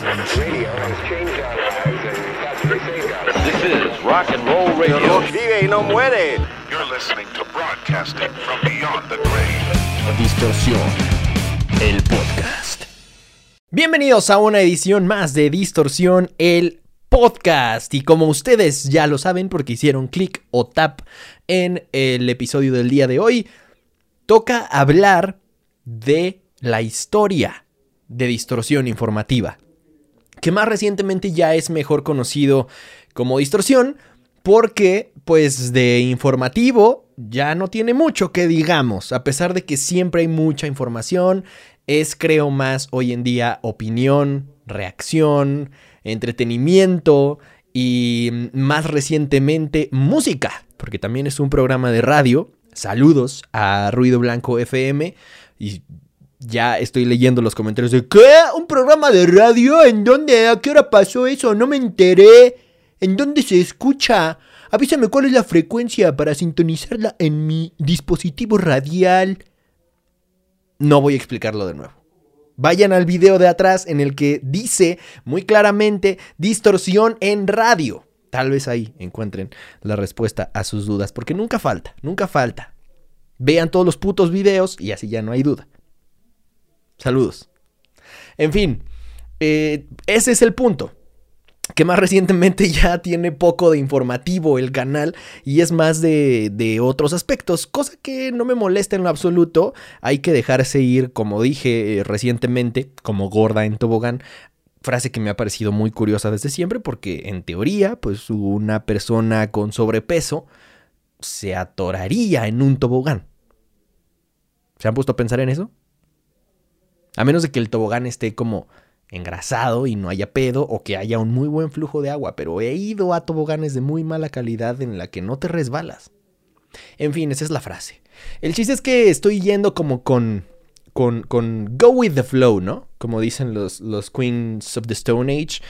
This is rock and roll radio. Vive y no muere. You're listening to broadcasting from beyond the grave. Distorsión, el podcast. Bienvenidos a una edición más de Distorsión, el podcast. Y como ustedes ya lo saben porque hicieron clic o tap en el episodio del día de hoy, toca hablar de la historia de distorsión informativa, que más recientemente ya es mejor conocido como distorsión, porque pues de informativo ya no tiene mucho que digamos, a pesar de que siempre hay mucha información, es creo más hoy en día opinión, reacción, entretenimiento y más recientemente música, porque también es un programa de radio. Saludos a Ruido Blanco FM y ya estoy leyendo los comentarios de ¿qué? ¿Un programa de radio? ¿En dónde? ¿A qué hora pasó eso? No me enteré. ¿En dónde se escucha? Avísame cuál es la frecuencia para sintonizarla en mi dispositivo radial. No voy a explicarlo de nuevo. Vayan al video de atrás en el que dice muy claramente distorsión en radio. Tal vez ahí encuentren la respuesta a sus dudas, porque nunca falta, nunca falta. Vean todos los putos videos y así ya no hay duda. Saludos. En fin, eh, ese es el punto. Que más recientemente ya tiene poco de informativo el canal y es más de, de, otros aspectos, cosa que no me molesta en lo absoluto. Hay que dejarse ir, como dije eh, recientemente, como gorda en tobogán. Frase que me ha parecido muy curiosa desde siempre porque en teoría, pues una persona con sobrepeso se atoraría en un tobogán. ¿Se han puesto a pensar en eso? A menos de que el tobogán esté como engrasado y no haya pedo o que haya un muy buen flujo de agua, pero he ido a toboganes de muy mala calidad en la que no te resbalas. En fin, esa es la frase. El chiste es que estoy yendo como con con, con go with the flow, ¿no? Como dicen los, los Queens of the Stone Age.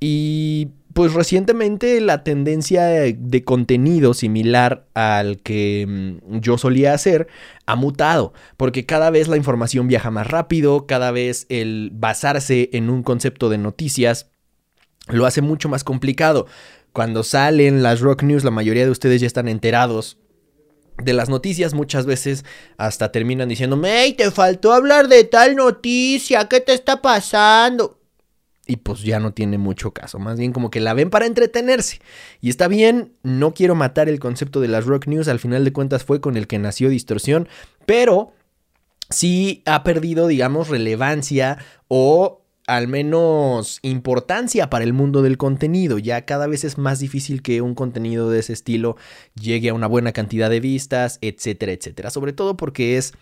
Y pues recientemente la tendencia de, contenido similar al que mm, yo solía hacer ha mutado, porque cada vez la información viaja más rápido, cada vez el basarse en un concepto de noticias lo hace mucho más complicado. Cuando salen las rock news, la mayoría de ustedes ya están enterados de las noticias muchas veces hasta terminan diciendo, hey, te faltó hablar de tal noticia, ¿qué te está pasando? Y pues ya no tiene mucho caso. Más bien como que la ven para entretenerse. Y está bien, no quiero matar el concepto de las rock news, al final de cuentas fue con el que nació Distorsión, pero sí ha perdido, digamos, relevancia o al menos importancia para el mundo del contenido. Ya cada vez es más difícil que un contenido de ese estilo llegue a una buena cantidad de vistas, etcétera, etcétera. Sobre todo porque es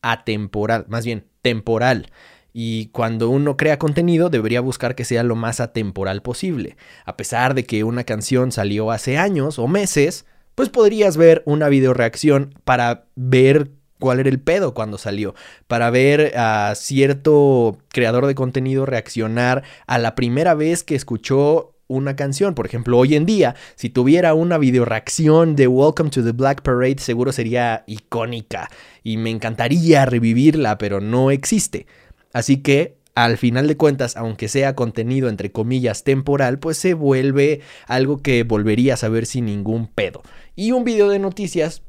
atemporal, más bien temporal. Y cuando uno crea contenido debería buscar que sea lo más atemporal posible. A pesar de que una canción salió hace años o meses, pues podrías ver una video reacción para ver cuál era el pedo cuando salió, para ver a cierto creador de contenido reaccionar a la primera vez que escuchó una canción. Por ejemplo, hoy en día, si tuviera una video reacción de Welcome to the Black Parade, seguro sería icónica y me encantaría revivirla, pero no existe. Así que al final de cuentas, aunque sea contenido entre comillas temporal, pues se vuelve algo que volverías a ver sin ningún pedo. Y un video de noticias,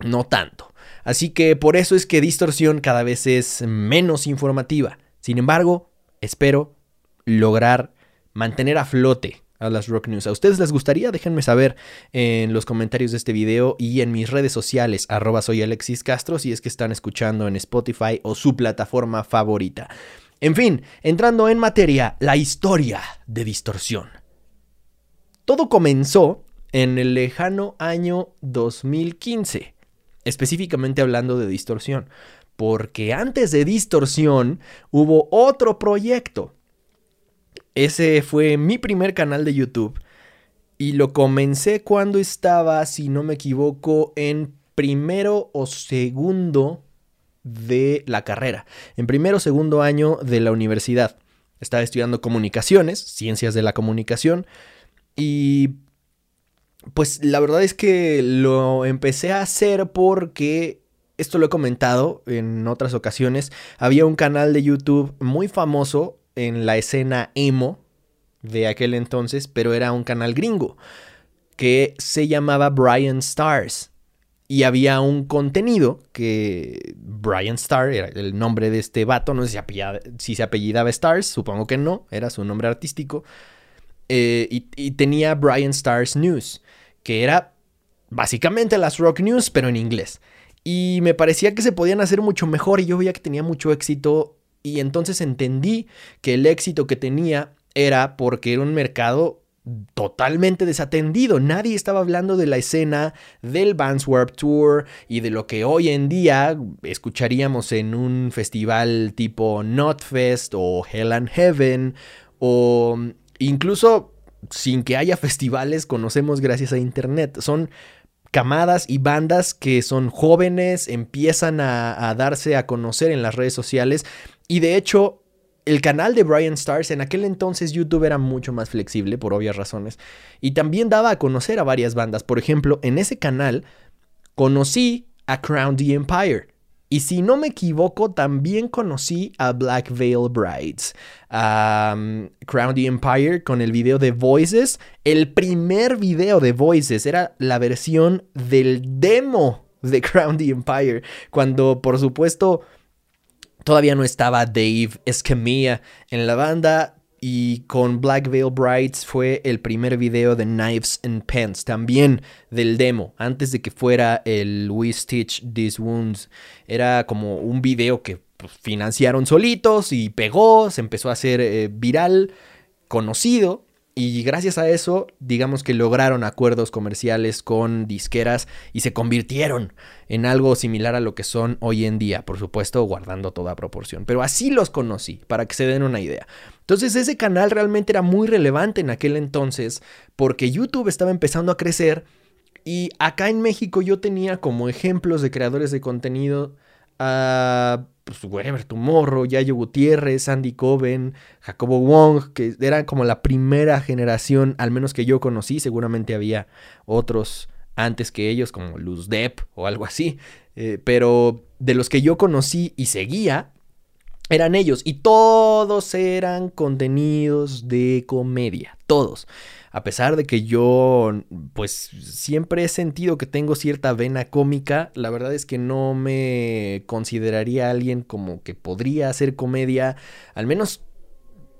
no tanto. Así que por eso es que Distorsión cada vez es menos informativa. Sin embargo, espero lograr mantener a flote a las Rock News. ¿A ustedes les gustaría? Déjenme saber en los comentarios de este video y en mis redes sociales, arroba soy Alexis Castro, si es que están escuchando en Spotify o su plataforma favorita. En fin, entrando en materia, la historia de distorsión. Todo comenzó en el lejano año 2015, específicamente hablando de distorsión, porque antes de distorsión hubo otro proyecto ese fue mi primer canal de YouTube. Y lo comencé cuando estaba, si no me equivoco, en primero o segundo de la carrera. En primero o segundo año de la universidad. Estaba estudiando comunicaciones, ciencias de la comunicación. Y pues la verdad es que lo empecé a hacer porque esto lo he comentado en otras ocasiones. Había un canal de YouTube muy famoso en la escena emo de aquel entonces, pero era un canal gringo que se llamaba Brian Stars. Y había un contenido que Brian Star era el nombre de este vato, no sé si, se apellidaba Stars, supongo que no, era su nombre artístico. Eh, y, y, tenía Brian Stars News, que era básicamente las rock news, pero en inglés. Y me parecía que se podían hacer mucho mejor y yo veía que tenía mucho éxito y entonces entendí que el éxito que tenía era porque era un mercado totalmente desatendido. Nadie estaba hablando de la escena del Vans Warp Tour y de lo que hoy en día escucharíamos en un festival tipo Notfest o Hell and Heaven o incluso sin que haya festivales conocemos gracias a internet. Son camadas y bandas que son jóvenes, empiezan a darse a conocer en las redes sociales y de hecho el canal de Brian Stars en aquel entonces YouTube era mucho más flexible por obvias razones y también daba a conocer a varias bandas. Por ejemplo, en ese canal conocí a Crown the Empire. Y si no me equivoco, también conocí a Black Veil Brides. Crown the Empire con el video de Voices. El primer video de Voices era la versión del demo de Crown the Empire. Cuando, por supuesto, Todavía no estaba Dave Escamilla en la banda y con Black Veil Brides fue el primer video de Knives and Pens, también del demo, antes de que fuera el We Stitch These Wounds. Era como un video que pues, financiaron solitos y pegó, se empezó a hacer eh, viral, conocido. Y gracias a eso, digamos que lograron acuerdos comerciales con disqueras y se convirtieron en algo similar a lo que son hoy en día, por supuesto, guardando toda proporción. Pero así los conocí, para que se den una idea. Entonces ese canal realmente era muy relevante en aquel entonces porque YouTube estaba empezando a crecer y acá en México yo tenía como ejemplos de creadores de contenido a pues, Wherever Tomorrow, Yayo Gutiérrez, Andy Coven, Jacobo Wong, que eran como la primera generación, al menos que yo conocí, seguramente había otros antes que ellos, como Luz Depp o algo así, eh, pero de los que yo conocí y seguía, eran ellos, y todos eran contenidos de comedia, todos. A pesar de que yo pues siempre he sentido que tengo cierta vena cómica, la verdad es que no me consideraría alguien como que podría hacer comedia, al menos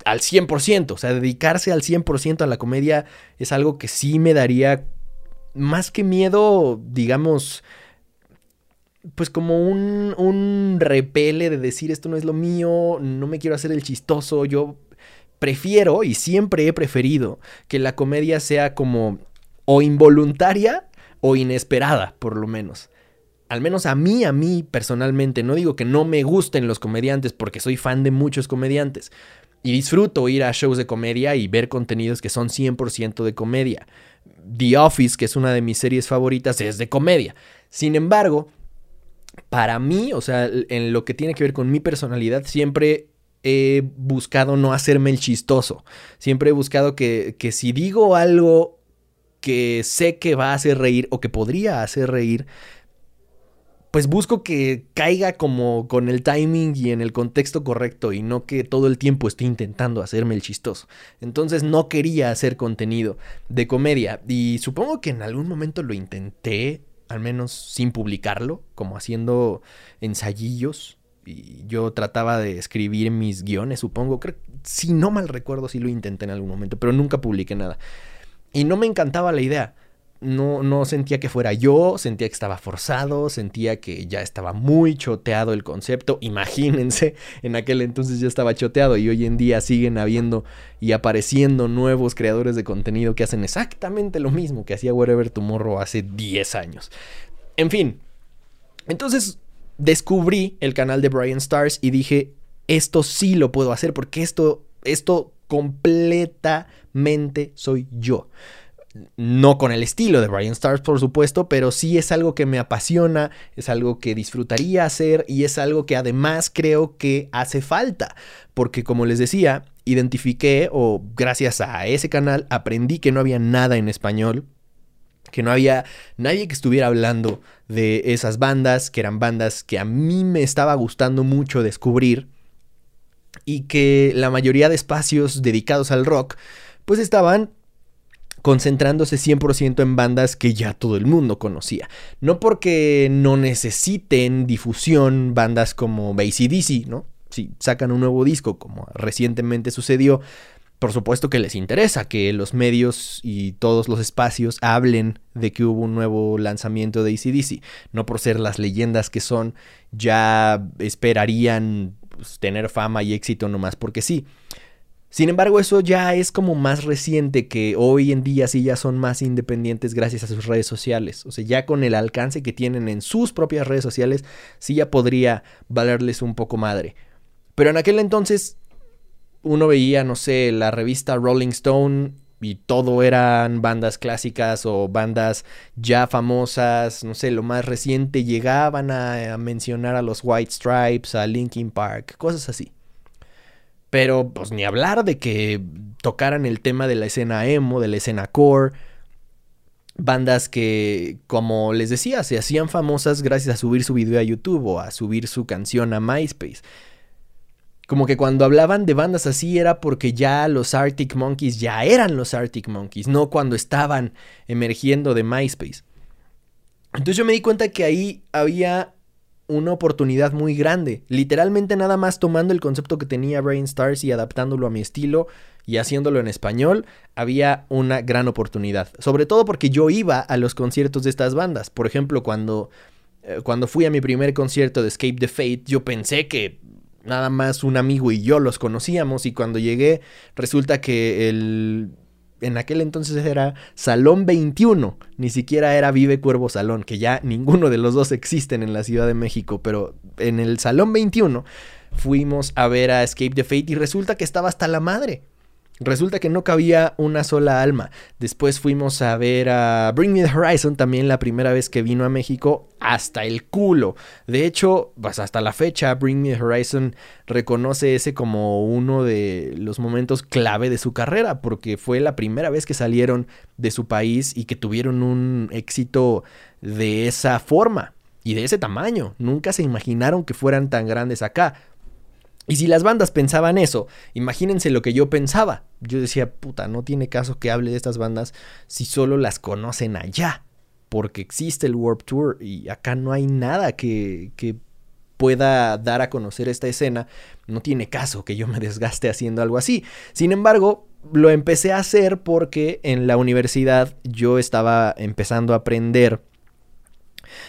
al 100%, o sea, dedicarse al 100% a la comedia es algo que sí me daría más que miedo, digamos, pues como un, un repele de decir esto no es lo mío, no me quiero hacer el chistoso, yo prefiero y siempre he preferido que la comedia sea como o involuntaria o inesperada, por lo menos. Al menos a mí, a mí personalmente, no digo que no me gusten los comediantes porque soy fan de muchos comediantes y disfruto ir a shows de comedia y ver contenidos que son 100% de comedia. The Office, que es una de mis series favoritas, es de comedia. Sin embargo, para mí, o sea, en lo que tiene que ver con mi personalidad, siempre he buscado no hacerme el chistoso. Siempre he buscado que, que si digo algo que sé que va a hacer reír o que podría hacer reír, pues busco que caiga como con el timing y en el contexto correcto y no que todo el tiempo esté intentando hacerme el chistoso. Entonces no quería hacer contenido de comedia y supongo que en algún momento lo intenté, al menos sin publicarlo, como haciendo ensayillos y yo trataba de escribir mis guiones, supongo. Creo, si no mal recuerdo, sí lo intenté en algún momento, pero nunca publiqué nada. Y no me encantaba la idea. No, no sentía que fuera yo, sentía que estaba forzado, sentía que ya estaba muy choteado el concepto. Imagínense, en aquel entonces ya estaba choteado y hoy en día siguen habiendo y apareciendo nuevos creadores de contenido que hacen exactamente lo mismo que hacía Wherever Tomorrow hace 10 años. En fin, entonces descubrí el canal de Brian Stars y dije, esto sí lo puedo hacer porque esto, esto completamente soy yo. No con el estilo de Brian Stars, por supuesto, pero sí es algo que me apasiona, es algo que disfrutaría hacer y es algo que además creo que hace falta. Porque como les decía, identifiqué o gracias a ese canal aprendí que no había nada en español que no había nadie que estuviera hablando de esas bandas, que eran bandas que a mí me estaba gustando mucho descubrir. y que la mayoría de espacios dedicados al rock pues estaban concentrándose 100% en bandas que ya todo el mundo conocía. No porque no necesiten difusión bandas como ACDC, ¿no? Si sacan un nuevo disco, como recientemente sucedió, por supuesto que les interesa que los medios y todos los espacios hablen de que hubo un nuevo lanzamiento de ACDC. No por ser las leyendas que son, ya esperarían pues, tener fama y éxito nomás porque sí. Sin embargo, eso ya es como más reciente que hoy en día sí ya son más independientes gracias a sus redes sociales. O sea, ya con el alcance que tienen en sus propias redes sociales, sí ya podría valerles un poco madre. Pero en aquel entonces uno veía, no sé, la revista Rolling Stone y todo eran bandas clásicas o bandas ya famosas, no sé, lo más reciente llegaban a, mencionar a los White Stripes, a Linkin Park, cosas así. Pero pues ni hablar de que tocaran el tema de la escena emo, de la escena core. Bandas que, como les decía, se hacían famosas gracias a subir su video a YouTube o a subir su canción a MySpace. Como que cuando hablaban de bandas así era porque ya los Arctic Monkeys ya eran los Arctic Monkeys, no cuando estaban emergiendo de MySpace. Entonces yo me di cuenta que ahí había una oportunidad muy grande. Literalmente nada más tomando el concepto que tenía Brain Stars y adaptándolo a mi estilo y haciéndolo en español, había una gran oportunidad. Sobre todo porque yo iba a los conciertos de estas bandas. Por ejemplo, cuando, eh, cuando fui a mi primer concierto de Escape the Fate, yo pensé que nada más un amigo y yo los conocíamos y cuando llegué resulta que el en aquel entonces era Salón 21, ni siquiera era Vive Cuervo Salón, que ya ninguno de los dos existen en la Ciudad de México, pero en el Salón 21 fuimos a ver a Escape the Fate y resulta que estaba hasta la madre. Resulta que no cabía una sola alma. Después fuimos a ver a Bring Me the Horizon también la primera vez que vino a México hasta el culo. De hecho, pues hasta la fecha Bring Me the Horizon reconoce ese como uno de los momentos clave de su carrera porque fue la primera vez que salieron de su país y que tuvieron un éxito de esa forma y de ese tamaño. Nunca se imaginaron que fueran tan grandes acá. Y si las bandas pensaban eso, imagínense lo que yo pensaba. Yo decía, puta, no tiene caso que hable de estas bandas si solo las conocen allá. Porque existe el Warp Tour y acá no hay nada que, que pueda dar a conocer esta escena. No tiene caso que yo me desgaste haciendo algo así. Sin embargo, lo empecé a hacer porque en la universidad yo estaba empezando a aprender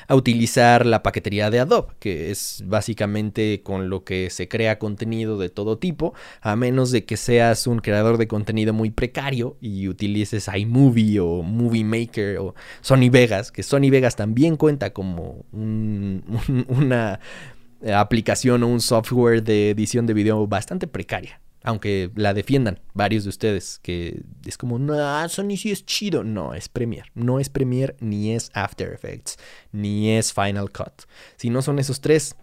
a utilizar la paquetería de Adobe, que es básicamente con lo que se crea contenido de todo tipo, a menos de que seas un creador de contenido muy precario y utilices iMovie o Movie Maker o Sony Vegas, que Sony Vegas también cuenta como una aplicación o un software de edición de video bastante precaria aunque la defiendan varios de ustedes, que es como, no, Sony sí es chido. No, es Premiere. No es Premiere, ni es After Effects, ni es Final Cut. Si no son esos tres,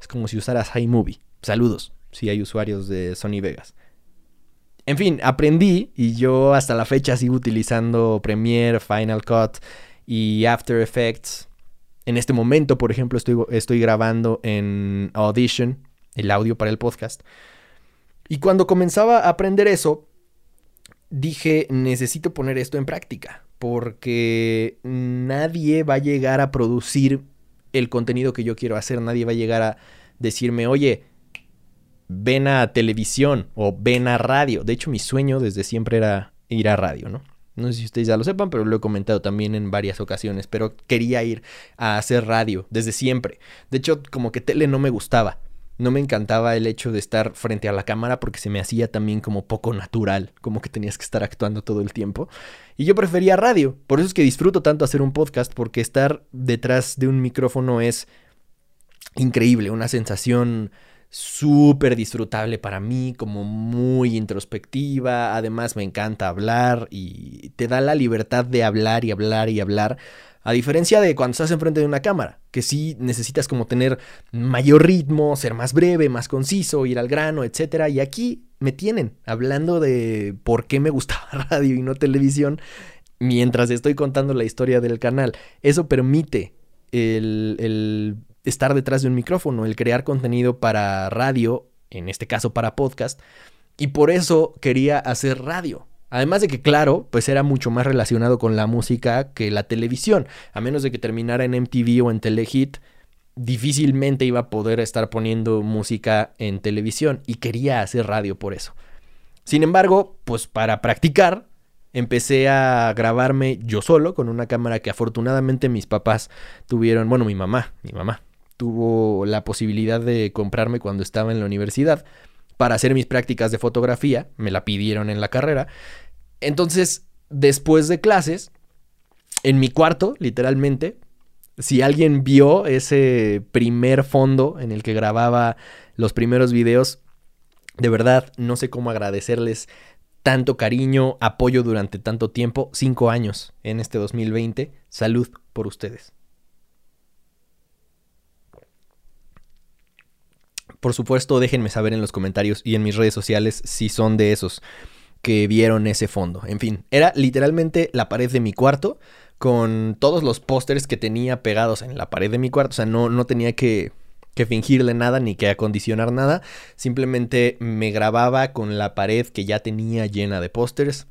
es como si usaras iMovie. Saludos, si hay usuarios de Sony Vegas. En fin, aprendí y yo hasta la fecha sigo utilizando Premiere, Final Cut y After Effects. En este momento, por ejemplo, estoy, estoy grabando en Audition, el audio para el podcast. Y cuando comenzaba a aprender eso, dije, necesito poner esto en práctica, porque nadie va a llegar a producir el contenido que yo quiero hacer, nadie va a llegar a decirme, oye, ven a televisión o ven a radio. De hecho, mi sueño desde siempre era ir a radio, ¿no? No sé si ustedes ya lo sepan, pero lo he comentado también en varias ocasiones, pero quería ir a hacer radio desde siempre. De hecho, como que tele no me gustaba no me encantaba el hecho de estar frente a la cámara porque se me hacía también como poco natural, como que tenías que estar actuando todo el tiempo. Y yo prefería radio, por eso es que disfruto tanto hacer un podcast, porque estar detrás de un micrófono es increíble, una sensación súper disfrutable para mí, como muy introspectiva, además me encanta hablar y te da la libertad de hablar y hablar y hablar a diferencia de cuando estás enfrente de una cámara, que sí necesitas como tener mayor ritmo, ser más breve, más conciso, ir al grano, etc. Y aquí me tienen hablando de por qué me gustaba radio y no televisión mientras estoy contando la historia del canal. Eso permite el, el estar detrás de un micrófono, el crear contenido para radio en este caso para podcast, y por eso quería hacer radio. Además de que, claro, pues era mucho más relacionado con la música que la televisión. A menos de que terminara en MTV o en Telehit, difícilmente iba a poder estar poniendo música en televisión y quería hacer radio por eso. Sin embargo, pues para practicar, empecé a grabarme yo solo con una cámara que afortunadamente mis papás tuvieron, bueno, mi mamá, mi mamá tuvo la posibilidad de comprarme cuando estaba en la universidad para hacer mis prácticas de fotografía, me la pidieron en la carrera. Entonces, después de clases, en mi cuarto, literalmente, si alguien vio ese primer fondo en el que grababa los primeros videos, de verdad no sé cómo agradecerles tanto cariño, apoyo durante tanto tiempo, cinco años en este 2020. Salud por ustedes. Por supuesto, déjenme saber en los comentarios y en mis redes sociales si son de esos que vieron ese fondo. En fin, era literalmente la pared de mi cuarto con todos los pósters que tenía pegados en la pared de mi cuarto. O sea, no, no tenía que, que fingirle nada ni que acondicionar nada. Simplemente me grababa con la pared que ya tenía llena de pósters.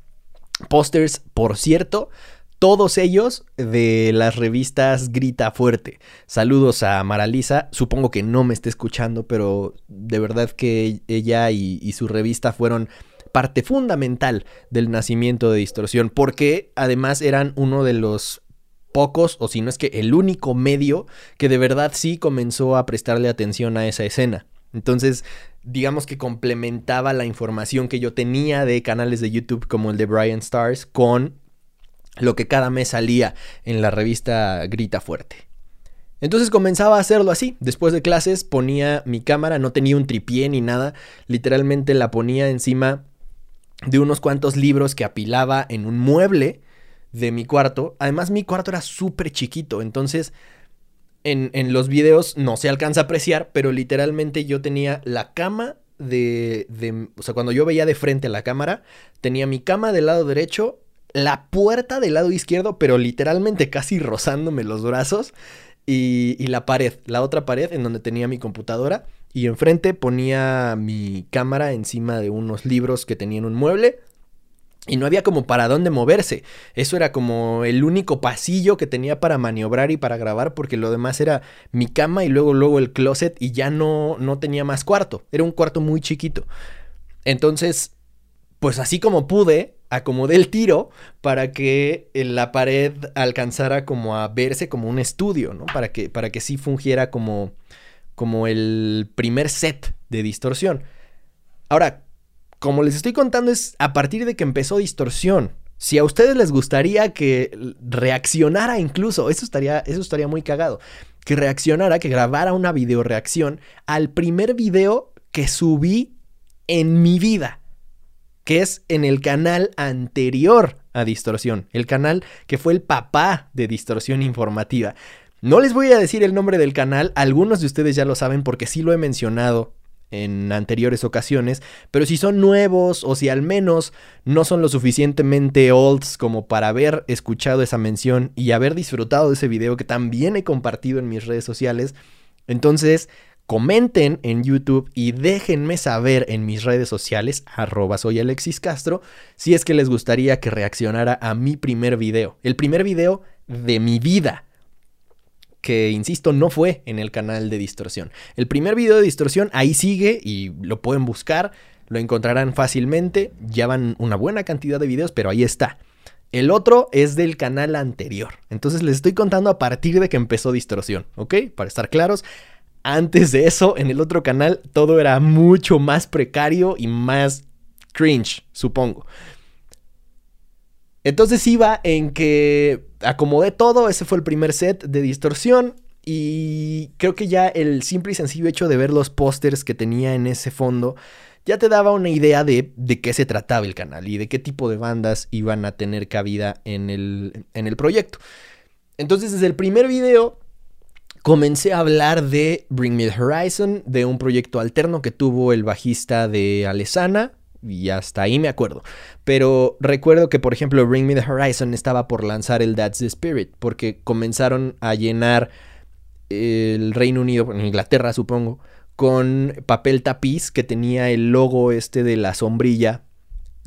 Pósters, por cierto, todos ellos de las revistas Grita Fuerte. Saludos a Maralisa, supongo que no me esté escuchando, pero de verdad que ella y, su revista fueron parte fundamental del nacimiento de Distorsión, porque además eran uno de los pocos, o si no es que el único medio que de verdad sí comenzó a prestarle atención a esa escena. Entonces, digamos que complementaba la información que yo tenía de canales de YouTube como el de Brian Stars con lo que cada mes salía en la revista Grita Fuerte. Entonces comenzaba a hacerlo así. Después de clases ponía mi cámara, no tenía un tripié ni nada, literalmente la ponía encima de unos cuantos libros que apilaba en un mueble de mi cuarto. Además mi cuarto era súper chiquito, entonces en, en, los videos no se alcanza a apreciar, pero literalmente yo tenía la cama de, de... O sea, cuando yo veía de frente a la cámara, tenía mi cama del lado derecho la puerta del lado izquierdo, pero literalmente casi rozándome los brazos. Y, la pared, la otra pared en donde tenía mi computadora. Y enfrente ponía mi cámara encima de unos libros que tenían un mueble. Y no había como para dónde moverse. Eso era como el único pasillo que tenía para maniobrar y para grabar, porque lo demás era mi cama y luego, luego el closet y ya no, no tenía más cuarto. Era un cuarto muy chiquito. Entonces, pues así como pude, acomodé el tiro para que la pared alcanzara como a verse como un estudio, ¿no? Para que, para que sí fungiera como, como el primer set de distorsión. Ahora, como les estoy contando, es a partir de que empezó distorsión. Si a ustedes les gustaría que reaccionara incluso, eso estaría, eso estaría muy cagado. Que reaccionara, que grabara una video reacción al primer video que subí en mi vida que es en el canal anterior a Distorsión, el canal que fue el papá de Distorsión Informativa. No les voy a decir el nombre del canal, algunos de ustedes ya lo saben porque sí lo he mencionado en anteriores ocasiones, pero si son nuevos o si al menos no son lo suficientemente olds como para haber escuchado esa mención y haber disfrutado de ese video que también he compartido en mis redes sociales, entonces comenten en YouTube y déjenme saber en mis redes sociales, arroba soy Alexis Castro, si es que les gustaría que reaccionara a mi primer video. El primer video de mi vida. Que, insisto, no fue en el canal de Distorsión. El primer video de Distorsión ahí sigue y lo pueden buscar, lo encontrarán fácilmente. Ya van una buena cantidad de videos, pero ahí está. El otro es del canal anterior. Entonces les estoy contando a partir de que empezó Distorsión, ¿ok? Para estar claros, antes de eso, en el otro canal, todo era mucho más precario y más cringe, supongo. Entonces iba en que acomodé todo, ese fue el primer set de distorsión y creo que ya el simple y sencillo hecho de ver los pósters que tenía en ese fondo ya te daba una idea de, de, qué se trataba el canal y de qué tipo de bandas iban a tener cabida en el, en el proyecto. Entonces desde el primer video comencé a hablar de Bring Me the Horizon, de un proyecto alterno que tuvo el bajista de Alesana, y hasta ahí me acuerdo. Pero recuerdo que, por ejemplo, Bring Me the Horizon estaba por lanzar el That's the Spirit, porque comenzaron a llenar el Reino Unido, en Inglaterra supongo, con papel tapiz que tenía el logo este de la sombrilla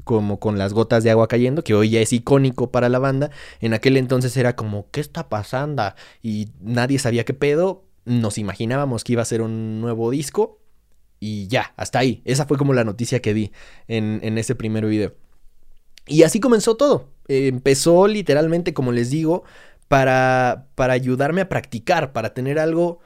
como con las gotas de agua cayendo, que hoy ya es icónico para la banda. En aquel entonces era como, ¿qué está pasando? Y nadie sabía qué pedo. Nos imaginábamos que iba a ser un nuevo disco. Y ya, hasta ahí. Esa fue como la noticia que di en, en ese primer video. Y así comenzó todo. empezó literalmente, como les digo, para, para ayudarme a practicar, para tener algo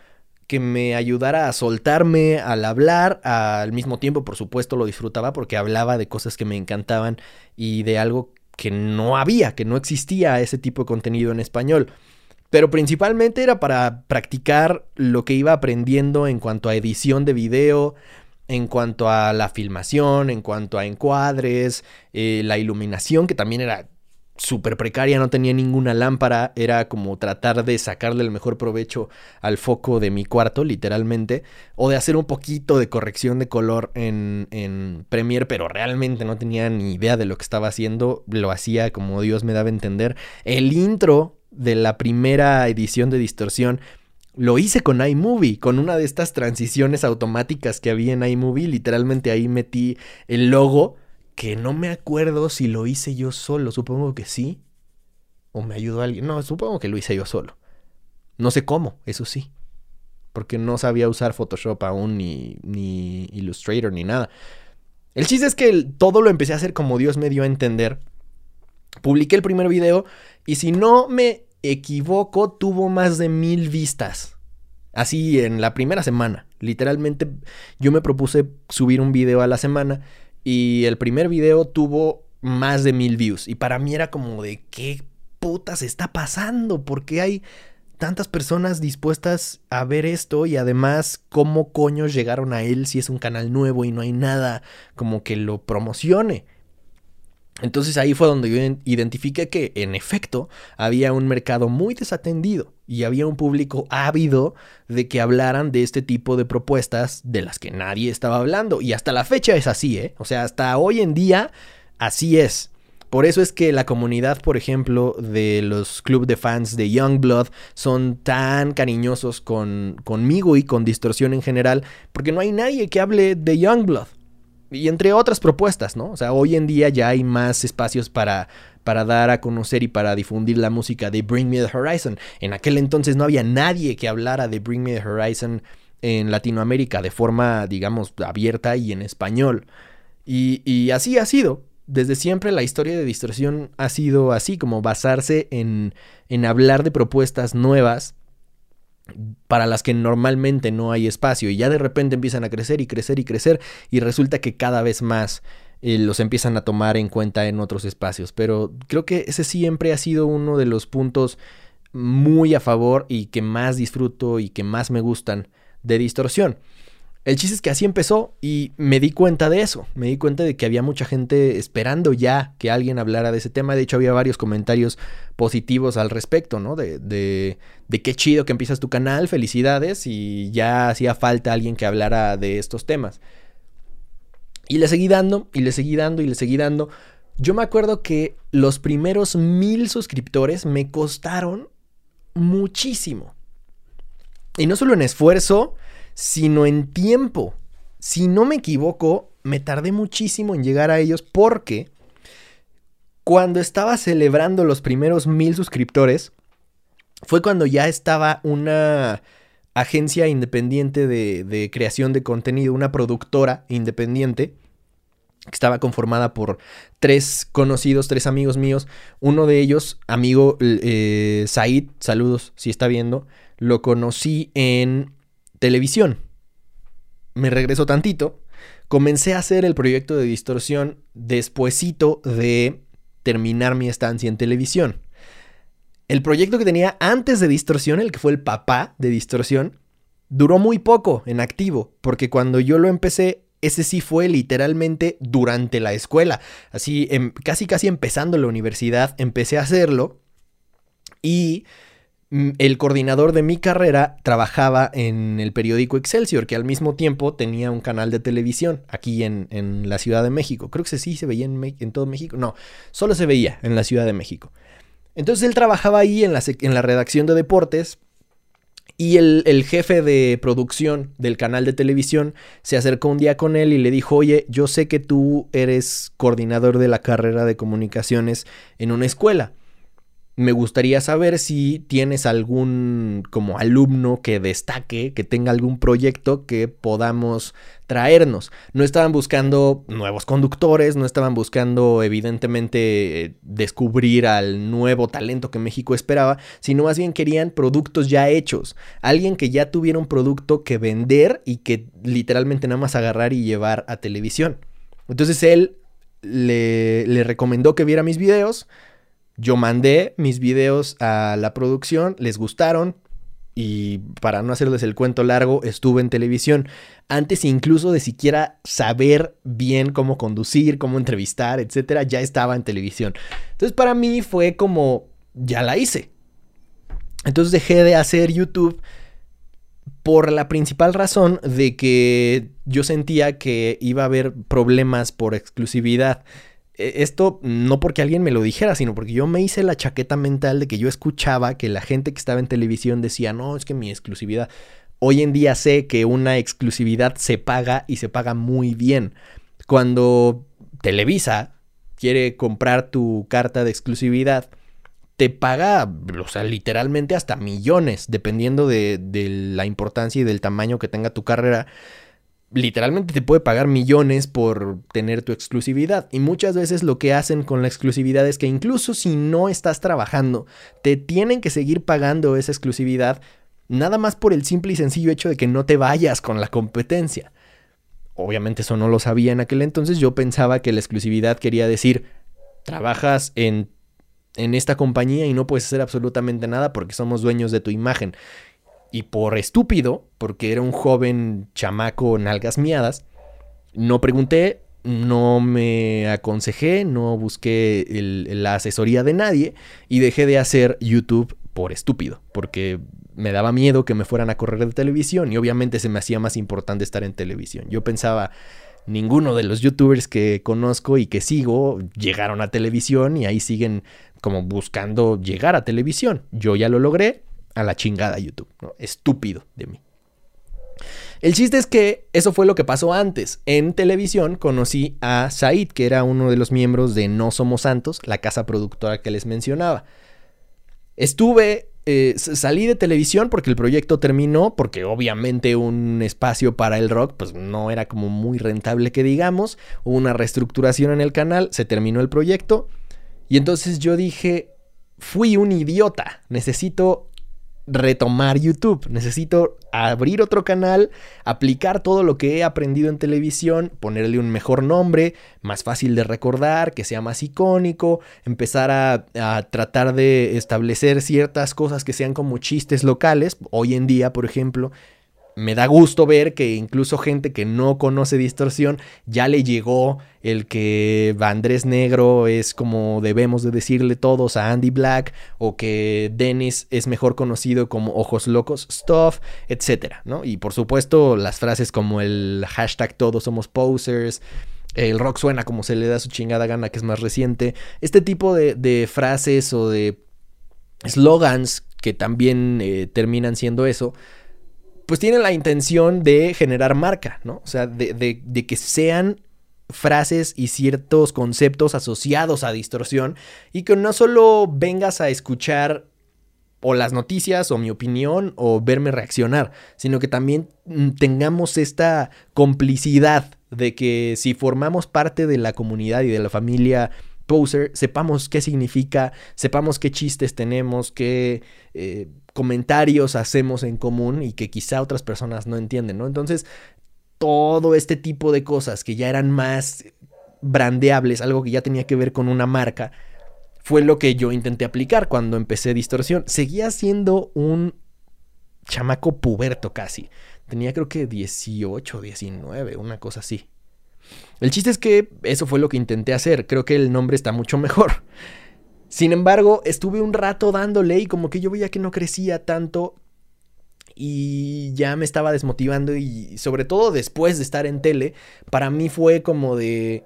que me ayudara a soltarme al hablar, al mismo tiempo por supuesto lo disfrutaba porque hablaba de cosas que me encantaban y de algo que no había, que no existía ese tipo de contenido en español. Pero principalmente era para practicar lo que iba aprendiendo en cuanto a edición de video, en cuanto a la filmación, en cuanto a encuadres, eh, la iluminación, que también era súper precaria, no tenía ninguna lámpara, era como tratar de sacarle el mejor provecho al foco de mi cuarto, literalmente, o de hacer un poquito de corrección de color en, en Premiere, pero realmente no tenía ni idea de lo que estaba haciendo, lo hacía como Dios me daba a entender. El intro de la primera edición de Distorsión lo hice con iMovie, con una de estas transiciones automáticas que había en iMovie, literalmente ahí metí el logo que no me acuerdo si lo hice yo solo, supongo que sí. O me ayudó alguien. No, supongo que lo hice yo solo. No sé cómo, eso sí. Porque no sabía usar Photoshop aún, ni, ni Illustrator, ni nada. El chiste es que todo lo empecé a hacer como Dios me dio a entender. Publiqué el primer video y si no me equivoco, tuvo más de mil vistas. Así en la primera semana. Literalmente yo me propuse subir un video a la semana y el primer video tuvo más de mil views. Y para mí era como de qué putas está pasando. ¿Por qué hay tantas personas dispuestas a ver esto? Y además, ¿cómo coños llegaron a él si es un canal nuevo y no hay nada como que lo promocione? Entonces ahí fue donde yo identifiqué que en efecto había un mercado muy desatendido y había un público ávido de que hablaran de este tipo de propuestas de las que nadie estaba hablando. Y hasta la fecha es así, ¿eh? O sea, hasta hoy en día así es. Por eso es que la comunidad, por ejemplo, de los club de fans de Youngblood son tan cariñosos con, conmigo y con Distorsión en general, porque no hay nadie que hable de Youngblood y entre otras propuestas, ¿no? O sea, hoy en día ya hay más espacios para, para dar a conocer y para difundir la música de Bring Me the Horizon. En aquel entonces no había nadie que hablara de Bring Me the Horizon en Latinoamérica de forma, digamos, abierta y en español. Y, así ha sido. Desde siempre la historia de distorsión ha sido así, como basarse en, en hablar de propuestas nuevas para las que normalmente no hay espacio y ya de repente empiezan a crecer y crecer y crecer y resulta que cada vez más eh, los empiezan a tomar en cuenta en otros espacios. Pero creo que ese siempre ha sido uno de los puntos muy a favor y que más disfruto y que más me gustan de distorsión. El chiste es que así empezó y me di cuenta de eso. Me di cuenta de que había mucha gente esperando ya que alguien hablara de ese tema. De hecho, había varios comentarios positivos al respecto, ¿no? De, de, qué chido que empiezas tu canal, felicidades, y ya hacía falta alguien que hablara de estos temas. Y le seguí dando, y le seguí dando, y le seguí dando. Yo me acuerdo que los primeros mil suscriptores me costaron muchísimo. Y no solo en esfuerzo, sino en tiempo. Si no me equivoco, me tardé muchísimo en llegar a ellos porque cuando estaba celebrando los primeros mil suscriptores, fue cuando ya estaba una agencia independiente de, creación de contenido, una productora independiente, que estaba conformada por tres conocidos, tres amigos míos. Uno de ellos, amigo eh, Said, saludos si está viendo, lo conocí en televisión. Me regreso tantito. Comencé a hacer el proyecto de distorsión despuesito de terminar mi estancia en televisión. El proyecto que tenía antes de distorsión, el que fue el papá de distorsión, duró muy poco en activo, porque cuando yo lo empecé, ese sí fue literalmente durante la escuela. Así, em, casi casi empezando la universidad, empecé a hacerlo y el coordinador de mi carrera trabajaba en el periódico Excelsior, que al mismo tiempo tenía un canal de televisión aquí en, la Ciudad de México. Creo que sí se veía en, en, todo México. No, solo se veía en la Ciudad de México. Entonces él trabajaba ahí en la, en la redacción de deportes Y el, el, jefe de producción del canal de televisión se acercó un día con él y le dijo, oye, yo sé que tú eres coordinador de la carrera de comunicaciones en una escuela me gustaría saber si tienes algún como alumno que destaque, que tenga algún proyecto que podamos traernos. No estaban buscando nuevos conductores, no estaban buscando evidentemente descubrir al nuevo talento que México esperaba, sino más bien querían productos ya hechos. Alguien que ya tuviera un producto que vender y que literalmente nada más agarrar y llevar a televisión. Entonces él le, le recomendó que viera mis videos yo mandé mis videos a la producción, les gustaron y para no hacerles el cuento largo, estuve en televisión antes incluso de siquiera saber bien cómo conducir, cómo entrevistar, etcétera, ya estaba en televisión. Entonces para mí fue como ya la hice. Entonces dejé de hacer YouTube por la principal razón de que yo sentía que iba a haber problemas por exclusividad. E, esto no porque alguien me lo dijera, sino porque yo me hice la chaqueta mental de que yo escuchaba que la gente que estaba en televisión decía, no, es que mi exclusividad. Hoy en día sé que una exclusividad se paga y se paga muy bien. Cuando Televisa quiere comprar tu carta de exclusividad, te paga, o sea, literalmente hasta millones, dependiendo de, de la importancia y del tamaño que tenga tu carrera literalmente te puede pagar millones por tener tu exclusividad. Y muchas veces lo que hacen con la exclusividad es que incluso si no estás trabajando, te tienen que seguir pagando esa exclusividad nada más por el simple y sencillo hecho de que no te vayas con la competencia. Obviamente eso no lo sabía en aquel entonces, yo pensaba que la exclusividad quería decir, trabajas en, en esta compañía y no puedes hacer absolutamente nada porque somos dueños de tu imagen y por estúpido, porque era un joven chamaco nalgas miadas, no pregunté, no me aconsejé, no busqué la asesoría de nadie y dejé de hacer YouTube por estúpido, porque me daba miedo que me fueran a correr de televisión y obviamente se me hacía más importante estar en televisión. Yo pensaba, ninguno de los youtubers que conozco y que sigo llegaron a televisión y ahí siguen como buscando llegar a televisión. Yo ya lo logré, a la chingada YouTube. Estúpido de mí. El chiste es que eso fue lo que pasó antes. En televisión conocí a Said, que era uno de los miembros de No Somos Santos, la casa productora que les mencionaba. Estuve, eh, salí de televisión porque el proyecto terminó, porque obviamente un espacio para el rock pues no era como muy rentable que digamos. Hubo una reestructuración en el canal, se terminó el proyecto. Y entonces yo dije, fui un idiota, necesito retomar YouTube. Necesito abrir otro canal, aplicar todo lo que he aprendido en televisión, ponerle un mejor nombre, más fácil de recordar, que sea más icónico, empezar a, tratar de establecer ciertas cosas que sean como chistes locales. Hoy en día, por ejemplo, me da gusto ver que incluso gente que no conoce distorsión ya le llegó el que Andrés Negro es como debemos de decirle todos a Andy Black o que Dennis es mejor conocido como Ojos Locos Stuff, etcétera, ¿no? Y por supuesto las frases como el hashtag todos somos posers, el rock suena como se le da su chingada gana que es más reciente, este tipo de, frases o de slogans que también eh, terminan siendo eso, pues tienen la intención de generar marca, ¿no? O sea, de, que sean frases y ciertos conceptos asociados a distorsión y que no solo vengas a escuchar o las noticias o mi opinión o verme reaccionar, sino que también mm, tengamos esta complicidad de que si formamos parte de la comunidad y de la familia Poser, sepamos qué significa, sepamos qué chistes tenemos, qué eh, comentarios hacemos en común y que quizá otras personas no entienden, ¿no? Entonces, todo este tipo de cosas que ya eran más brandeables, algo que ya tenía que ver con una marca, fue lo que yo intenté aplicar cuando empecé Distorsión. Seguía siendo un chamaco puberto casi. Tenía creo que 18, 19, una cosa así. El chiste es que eso fue lo que intenté hacer. Creo que el nombre está mucho mejor. Sin embargo, estuve un rato dándole y como que yo veía que no crecía tanto y ya me estaba desmotivando y sobre todo después de estar en tele, para mí fue como de,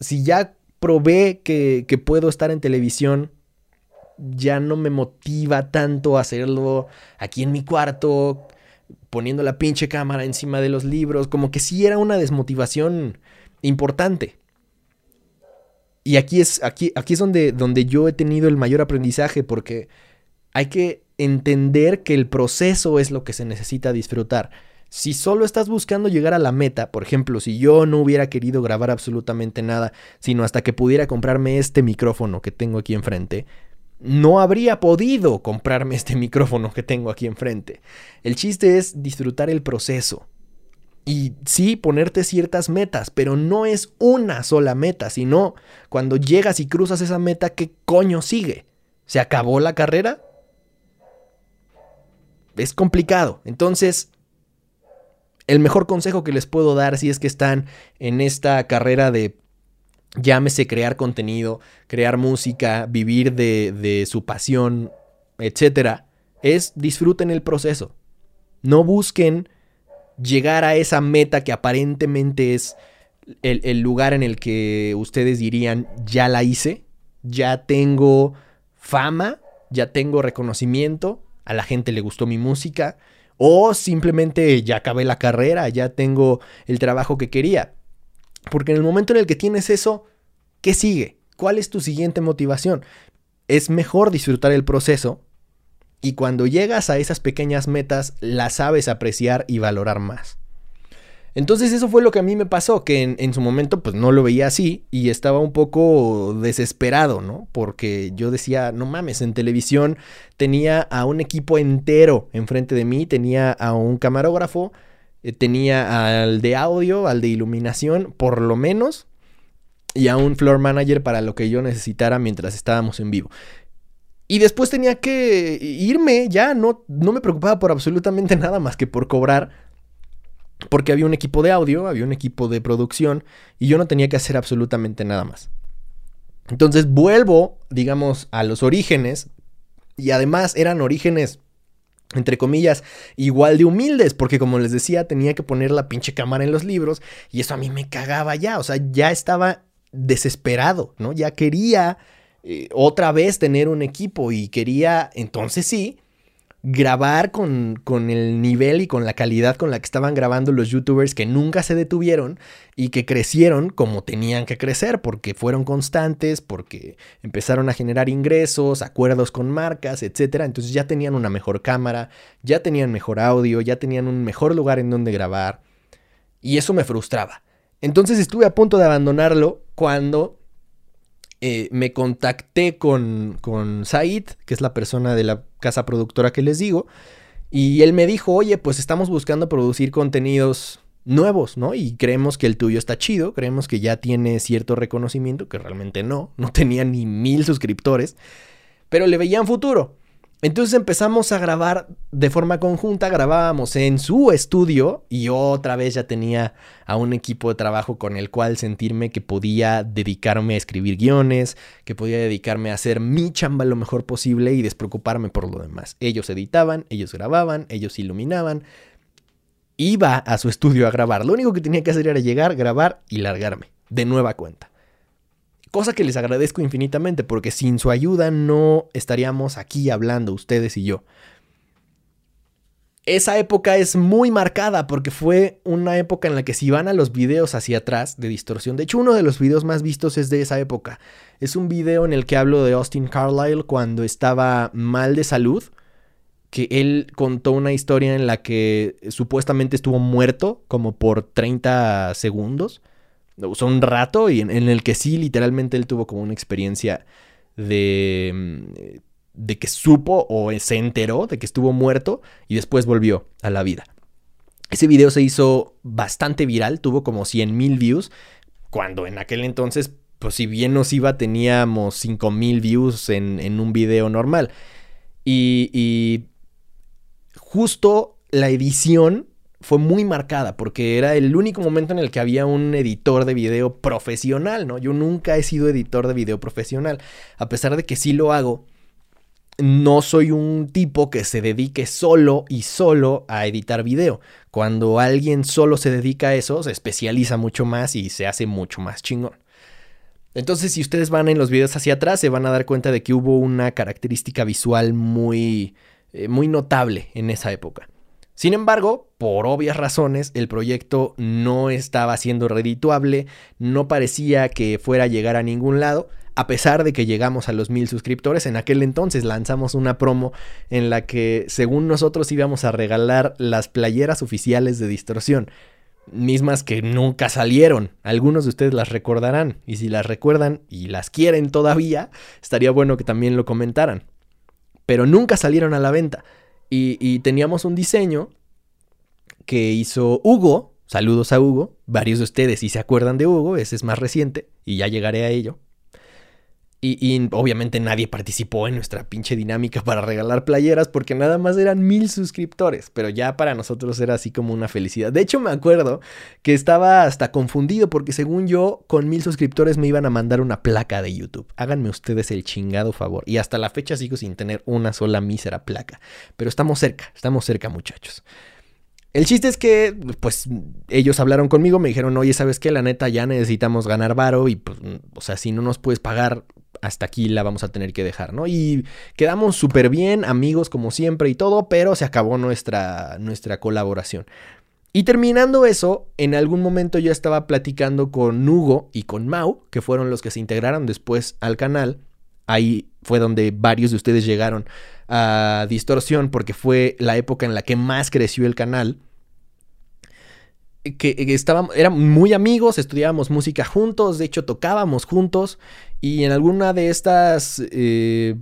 si ya probé que, puedo estar en televisión, ya no me motiva tanto hacerlo aquí en mi cuarto, poniendo la pinche cámara encima de los libros, como que sí era una desmotivación importante. Y aquí es, aquí, aquí es donde, donde yo he tenido el mayor aprendizaje, porque hay que entender que el proceso es lo que se necesita disfrutar. Si solo estás buscando llegar a la meta, por ejemplo, si yo no hubiera querido grabar absolutamente nada, sino hasta que pudiera comprarme este micrófono que tengo aquí enfrente, no habría podido comprarme este micrófono que tengo aquí enfrente. El chiste es disfrutar el proceso. Y sí, ponerte ciertas metas, pero no es una sola meta, sino cuando llegas y cruzas esa meta, ¿qué coño sigue? ¿Se acabó la carrera? Es complicado. Entonces, el mejor consejo que les puedo dar si es que están en esta carrera de llámese crear contenido, crear música, vivir de, de su pasión, etcétera, es disfruten el proceso. No busquen llegar a esa meta que aparentemente es el, lugar en el que ustedes dirían, ya la hice, ya tengo fama, ya tengo reconocimiento, a la gente le gustó mi música, o simplemente ya acabé la carrera, ya tengo el trabajo que quería. Porque en el momento en el que tienes eso, ¿qué sigue? ¿Cuál es tu siguiente motivación? Es mejor disfrutar el proceso y cuando llegas a esas pequeñas metas las sabes apreciar y valorar más. Entonces eso fue lo que a mí me pasó, que en, su momento pues no lo veía así y estaba un poco desesperado, ¿no? Porque yo decía, no mames, en televisión tenía a un equipo entero enfrente de mí, tenía a un camarógrafo, eh, tenía al de audio, al de iluminación, por lo menos, y a un floor manager para lo que yo necesitara mientras estábamos en vivo. Y después tenía que irme, ya no, no me preocupaba por absolutamente nada más que por cobrar porque había un equipo de audio, había un equipo de producción y yo no tenía que hacer absolutamente nada más. Entonces vuelvo, digamos, a los orígenes y además eran orígenes, entre comillas, igual de humildes, porque como les decía, tenía que poner la pinche cámara en los libros y eso a mí me cagaba ya, o sea, ya estaba desesperado, ¿no? Ya quería eh, otra vez tener un equipo y quería, entonces sí, grabar con, con, el nivel y con la calidad con la que estaban grabando los youtubers que nunca se detuvieron y que crecieron como tenían que crecer, porque fueron constantes, porque empezaron a generar ingresos, acuerdos con marcas, etc. Entonces ya tenían una mejor cámara, ya tenían mejor audio, ya tenían un mejor lugar en donde grabar. Y eso me frustraba. Entonces estuve a punto de abandonarlo cuando eh, me contacté con, con Said, que es la persona de la casa productora que les digo, y él me dijo, oye, pues estamos buscando producir contenidos nuevos, ¿no? Y creemos que el tuyo está chido, creemos que ya tiene cierto reconocimiento, que realmente no, no tenía ni mil suscriptores, pero le veían futuro. Entonces empezamos a grabar de forma conjunta, grabábamos en su estudio y otra vez ya tenía a un equipo de trabajo con el cual sentirme que podía dedicarme a escribir guiones, que podía dedicarme a hacer mi chamba lo mejor posible y despreocuparme por lo demás. Ellos editaban, ellos grababan, ellos iluminaban. Iba a su estudio a grabar. Lo único que tenía que hacer era llegar, grabar y largarme. De nueva cuenta. Cosa que les agradezco infinitamente porque sin su ayuda no estaríamos aquí hablando ustedes y yo. Esa época es muy marcada porque fue una época en la que si van a los videos hacia atrás de distorsión, de hecho uno de los videos más vistos es de esa época. Es un video en el que hablo de Austin Carlyle cuando estaba mal de salud, que él contó una historia en la que supuestamente estuvo muerto como por 30 segundos usó un rato y en, el que sí, literalmente él tuvo como una experiencia de, mm, de que supo o se enteró de que estuvo muerto y después volvió a la vida. Ese video se hizo bastante viral, tuvo como 100 mil views, cuando en aquel entonces, pues si bien nos iba, teníamos 5 mil views en, en, un video normal. Y, y justo la edición fue muy marcada porque era el único momento en el que había un editor de video profesional, ¿no? Yo nunca he sido editor de video profesional, a pesar de que sí lo hago. No soy un tipo que se dedique solo y solo a editar video. Cuando alguien solo se dedica a eso, se especializa mucho más y se hace mucho más chingón. Entonces, si ustedes van en los videos hacia atrás, se van a dar cuenta de que hubo una característica visual muy, eh, muy notable en esa época. Sin embargo, por obvias razones, el proyecto no estaba siendo redituable, no parecía que fuera a llegar a ningún lado, a pesar de que llegamos a los mil suscriptores. En aquel entonces lanzamos una promo en la que, según nosotros, íbamos a regalar las playeras oficiales de distorsión mismas que nunca salieron. Algunos de ustedes las recordarán y si las recuerdan y las quieren todavía, estaría bueno que también lo comentaran. Pero nunca salieron a la venta. Y, teníamos un diseño que hizo Hugo. Saludos a Hugo. Varios de ustedes, si se acuerdan de Hugo, ese es más reciente y ya llegaré a ello. Y, obviamente nadie participó en nuestra pinche dinámica para regalar playeras porque nada más eran mil suscriptores, pero ya para nosotros era así como una felicidad. De hecho me acuerdo que estaba hasta confundido porque según yo con mil suscriptores me iban a mandar una placa de YouTube. Háganme ustedes el chingado favor. Y hasta la fecha sigo sin tener una sola mísera placa. Pero estamos cerca, estamos cerca muchachos. El chiste es que, pues, ellos hablaron conmigo, me dijeron, oye, ¿sabes qué? La neta, ya necesitamos ganar varo y, pues, o sea, si no nos puedes pagar hasta aquí la vamos a tener que dejar, ¿no? Y quedamos súper bien, amigos como siempre y todo, pero se acabó nuestra, nuestra colaboración. Y terminando eso, en algún momento yo estaba platicando con Hugo y con Mau, que fueron los que se integraron después al canal. Ahí fue donde varios de ustedes llegaron a Distorsión, porque fue la época en la que más creció el canal que, estábamos, eran muy amigos, estudiábamos música juntos, de hecho tocábamos juntos y en alguna de estas eh,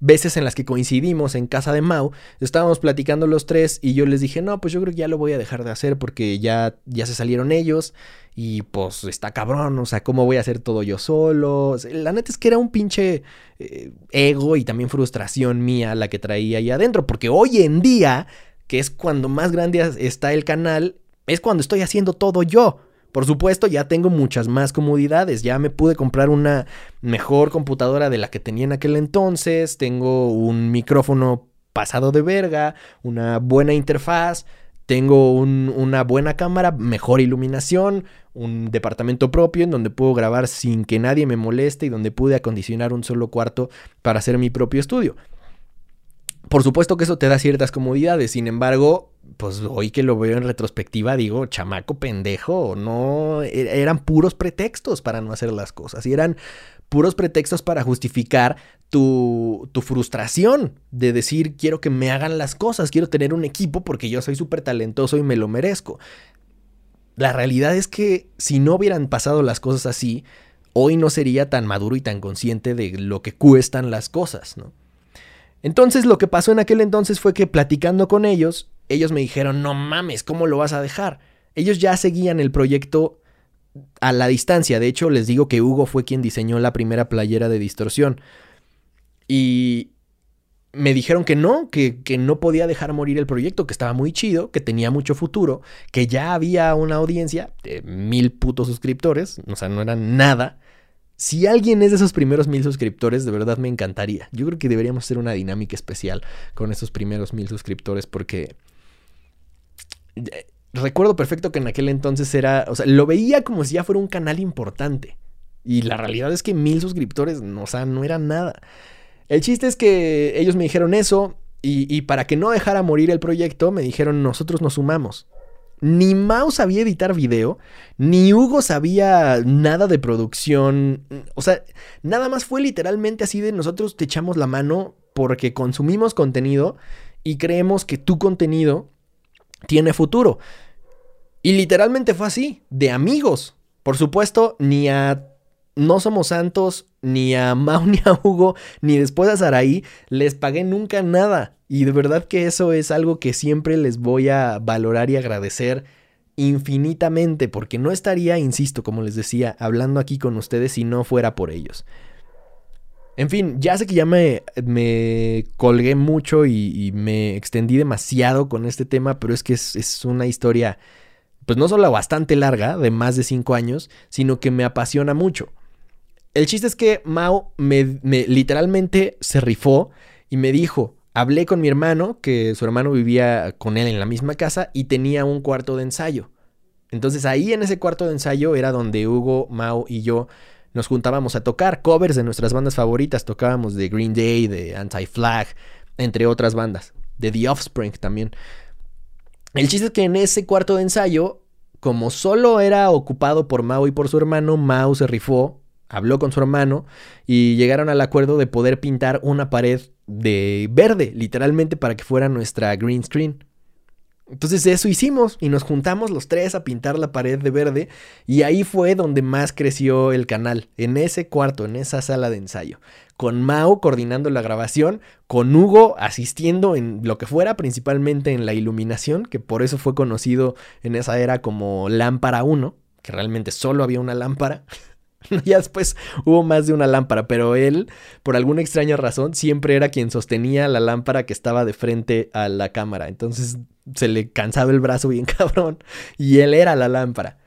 veces en las que coincidimos en casa de Mau, estábamos platicando los tres y yo les dije, no, pues yo creo que ya lo voy a dejar de hacer porque ya, ya se salieron ellos y pues está cabrón, o sea, ¿cómo voy a hacer todo yo solo? La neta es que era un pinche eh, ego y también frustración mía la que traía ahí adentro, porque hoy en día, que es cuando más grande está el canal, es cuando estoy haciendo todo yo. Por supuesto, ya tengo muchas más comodidades. Ya me pude comprar una mejor computadora de la que tenía en aquel entonces. Tengo un micrófono pasado de verga, una buena interfaz. Tengo una buena cámara, mejor iluminación, un departamento propio en donde puedo grabar sin que nadie me moleste y donde pude acondicionar un solo cuarto para hacer mi propio estudio. Por supuesto que eso te da ciertas comodidades, sin embargo, pues hoy que lo veo en retrospectiva digo, chamaco pendejo, no, e-, eran puros pretextos para no hacer las cosas y eran puros pretextos para justificar tu, tu frustración de decir quiero que me hagan las cosas, quiero tener un equipo porque yo soy súper talentoso y me lo merezco. La realidad es que si no hubieran pasado las cosas así, hoy no sería tan maduro y tan consciente de lo que cuestan las cosas, ¿no? Entonces lo que pasó en aquel entonces fue que platicando con ellos, ellos me dijeron, no mames, ¿cómo lo vas a dejar? Ellos ya seguían el proyecto a la distancia. De hecho, les digo que Hugo fue quien diseñó la primera playera de distorsión. Y me dijeron que no, que, que, no podía dejar morir el proyecto, que estaba muy chido, que tenía mucho futuro, que ya había una audiencia de mil putos suscriptores, o sea, no era nada. Si alguien es de esos primeros mil suscriptores, de verdad me encantaría. Yo creo que deberíamos hacer una dinámica especial con esos primeros mil suscriptores porque recuerdo perfecto que en aquel entonces era, o sea, lo veía como si ya fuera un canal importante. Y la realidad es que mil suscriptores, o sea, no era nada. El chiste es que ellos me dijeron eso y, y para que no dejara morir el proyecto, me dijeron nosotros nos sumamos. Ni Mao sabía editar video, ni Hugo sabía nada de producción. O sea, nada más fue literalmente así de nosotros te echamos la mano porque consumimos contenido y creemos que tu contenido tiene futuro. Y literalmente fue así, de amigos. Por supuesto, ni a No Somos Santos, ni a Mau, ni a Hugo, ni después a Saraí, les pagué nunca nada. Y de verdad que eso es algo que siempre les voy a valorar y agradecer infinitamente, porque no estaría, insisto, como les decía, hablando aquí con ustedes si no fuera por ellos. En fin, ya sé que ya me, colgué mucho y, me extendí demasiado con este tema, pero es que es, una historia, pues no solo bastante larga, de más de cinco años, sino que me apasiona mucho. El chiste es que Mao me literalmente se rifó y me dijo, hablé con mi hermano, que su hermano vivía con él en la misma casa y tenía un cuarto de ensayo. Entonces ahí en ese cuarto de ensayo era donde Hugo, Mao y yo nos juntábamos a tocar covers de nuestras bandas favoritas. Tocábamos de Green Day, de Anti-Flag, entre otras bandas. De The Offspring también. El chiste es que en ese cuarto de ensayo, como solo era ocupado por Mao y por su hermano, Mao se rifó, habló con su hermano y llegaron al acuerdo de poder pintar una pared de verde, literalmente para que fuera nuestra green screen. Entonces eso hicimos y nos juntamos los tres a pintar la pared de verde y ahí fue donde más creció el canal, en ese cuarto, en esa sala de ensayo, con Mao coordinando la grabación, con Hugo asistiendo en lo que fuera, principalmente en la iluminación, que por eso fue conocido en esa era como Lámpara 1, que realmente solo había una lámpara. ya después hubo más de una lámpara, pero él, por alguna extraña razón, siempre era quien sostenía la lámpara que estaba de frente a la cámara. Entonces se le cansaba el brazo bien cabrón y él era la lámpara.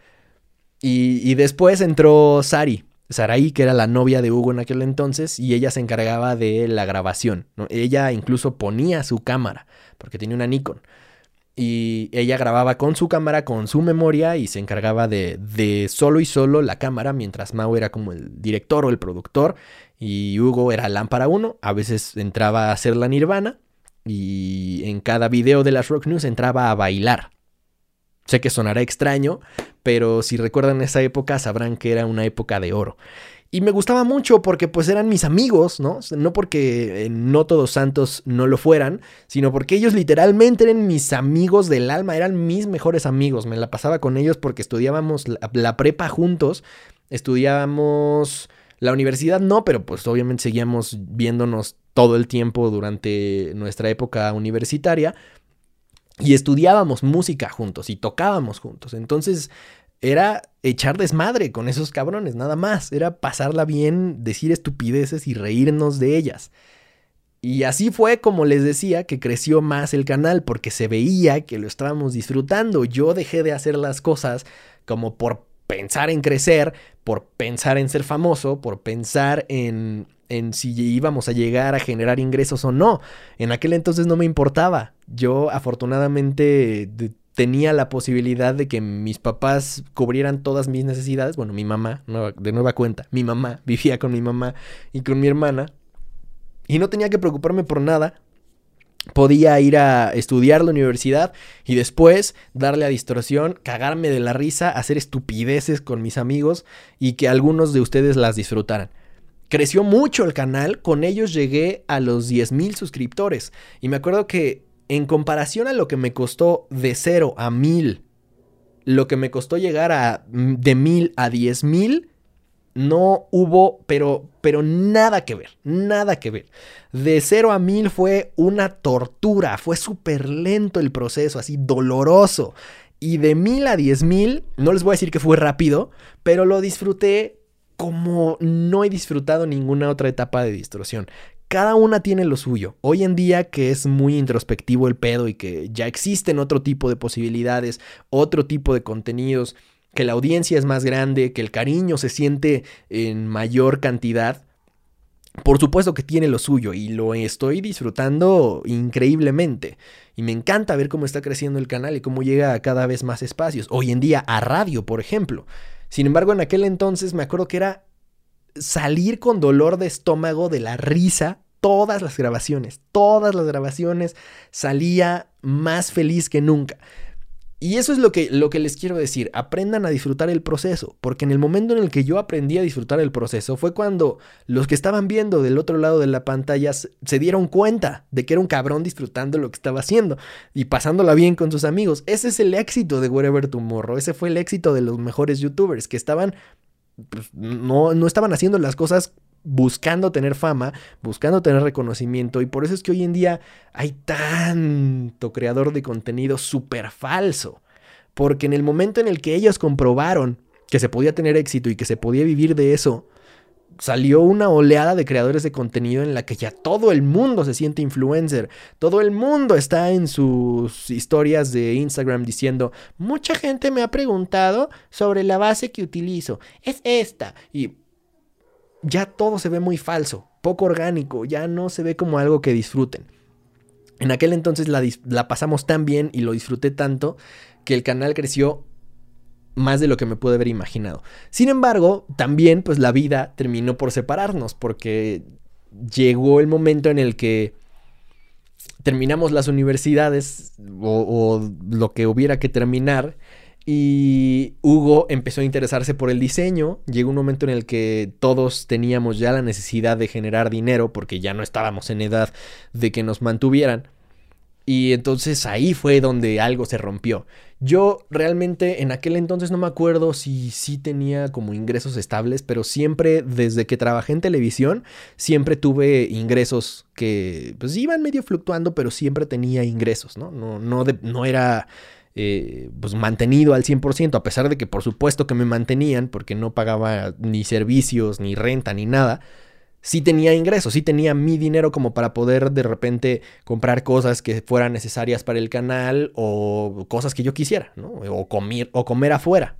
Y, después entró Sari, Saraí, que era la novia de Hugo en aquel entonces, y ella se encargaba de la grabación. Ella incluso ponía su cámara, porque tenía una Nikon. Y ella grababa con su cámara, con su memoria, y se encargaba de, de solo y solo la cámara, mientras Mao era como el director o el productor, y Hugo era lámpara 1. A veces entraba a hacer la nirvana, y en cada video de las Rock News entraba a bailar. Sé que sonará extraño, pero si recuerdan esa época sabrán que era una época de oro. Y me gustaba mucho porque pues eran mis amigos, ¿no? No porque eh, no todos santos no lo fueran, sino porque ellos literalmente eran mis amigos del alma, eran mis mejores amigos. Me la pasaba con ellos porque estudiábamos la, la prepa juntos, estudiábamos la universidad no, pero pues obviamente seguíamos viéndonos todo el tiempo durante nuestra época universitaria y estudiábamos música juntos y tocábamos juntos. Entonces era echar desmadre con esos cabrones, nada más. Era pasarla bien, decir estupideces y reírnos de ellas. Y así fue como les decía que creció más el canal porque se veía que lo estábamos disfrutando. Yo dejé de hacer las cosas como por pensar en crecer, por pensar en ser famoso, por pensar en, en si íbamos a llegar a generar ingresos o no. En aquel entonces no me importaba. Yo afortunadamente tenía la posibilidad de que mis papás cubrieran todas mis necesidades. Bueno, mi mamá, de nueva cuenta, mi mamá vivía con mi mamá y con mi hermana. Y no tenía que preocuparme por nada podía ir a estudiar la universidad y después darle a distorsión, cagarme de la risa, hacer estupideces con mis amigos y que algunos de ustedes las disfrutaran. Creció mucho el canal, con ellos llegué a los 10.000 suscriptores y me acuerdo que en comparación a lo que me costó de 0 a 1000, lo que me costó llegar a de 1000 a 10.000, no hubo, pero, pero nada que ver, nada que ver. De 0 a 1000 fue una tortura, fue súper lento el proceso, así doloroso. Y de 1000 a 10000, no les voy a decir que fue rápido, pero lo disfruté como no he disfrutado ninguna otra etapa de distorsión. Cada una tiene lo suyo. Hoy en día que es muy introspectivo el pedo y que ya existen otro tipo de posibilidades, otro tipo de contenidos, que la audiencia es más grande, que el cariño se siente en mayor cantidad, por supuesto que tiene lo suyo y lo estoy disfrutando increíblemente. Y me encanta ver cómo está creciendo el canal y cómo llega a cada vez más espacios. Hoy en día a radio, por ejemplo. Sin embargo, en aquel entonces me acuerdo que era salir con dolor de estómago de la risa todas las grabaciones. Todas las grabaciones salía más feliz que nunca. Y eso es lo que, lo que les quiero decir, aprendan a disfrutar el proceso, porque en el momento en el que yo aprendí a disfrutar el proceso fue cuando los que estaban viendo del otro lado de la pantalla se dieron cuenta de que era un cabrón disfrutando lo que estaba haciendo y pasándola bien con sus amigos. Ese es el éxito de Wherever Tomorrow, ese fue el éxito de los mejores youtubers que estaban pues, no, no estaban haciendo las cosas buscando tener fama, buscando tener reconocimiento y por eso es que hoy en día hay tanto creador de contenido súper falso. Porque en el momento en el que ellos comprobaron que se podía tener éxito y que se podía vivir de eso, salió una oleada de creadores de contenido en la que ya todo el mundo se siente influencer. Todo el mundo está en sus historias de Instagram diciendo, mucha gente me ha preguntado sobre la base que utilizo. Es esta. Y ya todo se ve muy falso, poco orgánico, ya no se ve como algo que disfruten. En aquel entonces la, pasamos tan bien y lo disfruté tanto que el canal creció más de lo que me pude haber imaginado. Sin embargo, también pues la vida terminó por separarnos porque llegó el momento en el que terminamos las universidades o, o, lo que hubiera que terminar y Hugo empezó a interesarse por el diseño. Llegó un momento en el que todos teníamos ya la necesidad de generar dinero porque ya no estábamos en edad de que nos mantuvieran. Y entonces ahí fue donde algo se rompió. Yo realmente en aquel entonces no me acuerdo si sí tenía como ingresos estables, pero siempre desde que trabajé en televisión, siempre tuve ingresos que pues iban medio fluctuando, pero siempre tenía ingresos, ¿no? No, no, no era eh, pues mantenido al 100%, a pesar de que por supuesto que me mantenían, porque no pagaba ni servicios, ni renta, ni nada sí tenía ingresos, sí tenía mi dinero como para poder de repente comprar cosas que fueran necesarias para el canal o cosas que yo quisiera, ¿no? O comer, o comer afuera.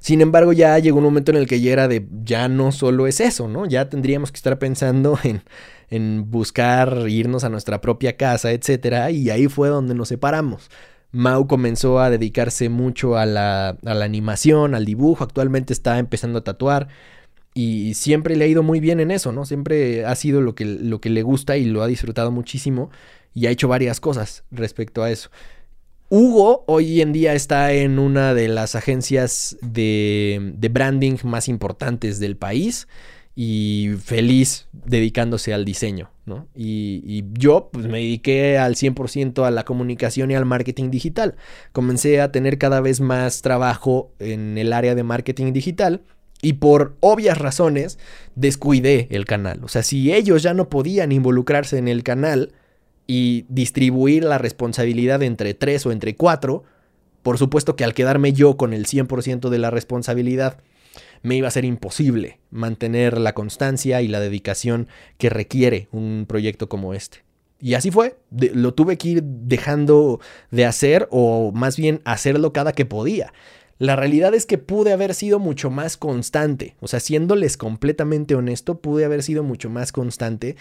Sin embargo, ya llegó un momento en el que ya era de, ya no solo es eso, ¿no? Ya tendríamos que estar pensando en, en buscar irnos a nuestra propia casa, etcétera, y ahí fue donde nos separamos. Mau comenzó a dedicarse mucho a la, animación, al dibujo, actualmente está empezando a tatuar y siempre le ha ido muy bien en eso, ¿no? Siempre ha sido lo que, le gusta y lo ha disfrutado muchísimo y ha hecho varias cosas respecto a eso. Hugo hoy en día está en una de las agencias de branding más importantes del país y feliz dedicándose al diseño, Y, y, yo pues me dediqué al 100% a la comunicación y al marketing digital. Comencé a tener cada vez más trabajo en el área de marketing digital y por obvias razones descuidé el canal. O sea, si ellos ya no podían involucrarse en el canal y distribuir la responsabilidad entre tres o entre cuatro, por supuesto que al quedarme yo con el 100% de la responsabilidad, me iba a ser imposible mantener la constancia y la dedicación que requiere un proyecto como este. Y así fue, lo tuve que ir dejando de hacer o más bien hacerlo cada que podía. La realidad es que pude haber sido mucho más constante, o sea, siéndoles completamente honesto, pude haber sido mucho más constante,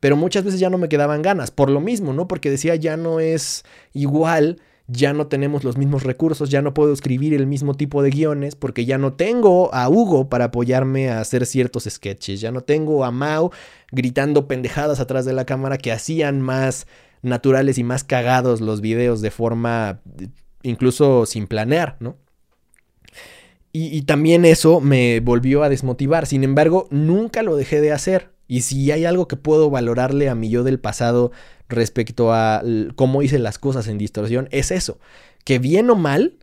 pero muchas veces ya no me quedaban ganas, por lo mismo, ¿no? Porque decía, ya no es igual, ya no tenemos los mismos recursos, ya no puedo escribir el mismo tipo de guiones, porque ya no tengo a Hugo para apoyarme a hacer ciertos sketches, ya no tengo a Mao gritando pendejadas atrás de la cámara que hacían más naturales y más cagados los videos de forma incluso sin planear, ¿no? Y, también eso me volvió a desmotivar. Sin embargo, nunca lo dejé de hacer. Y si hay algo que puedo valorarle a mi yo del pasado respecto a cómo hice las cosas en distorsión, es eso. Que bien o mal,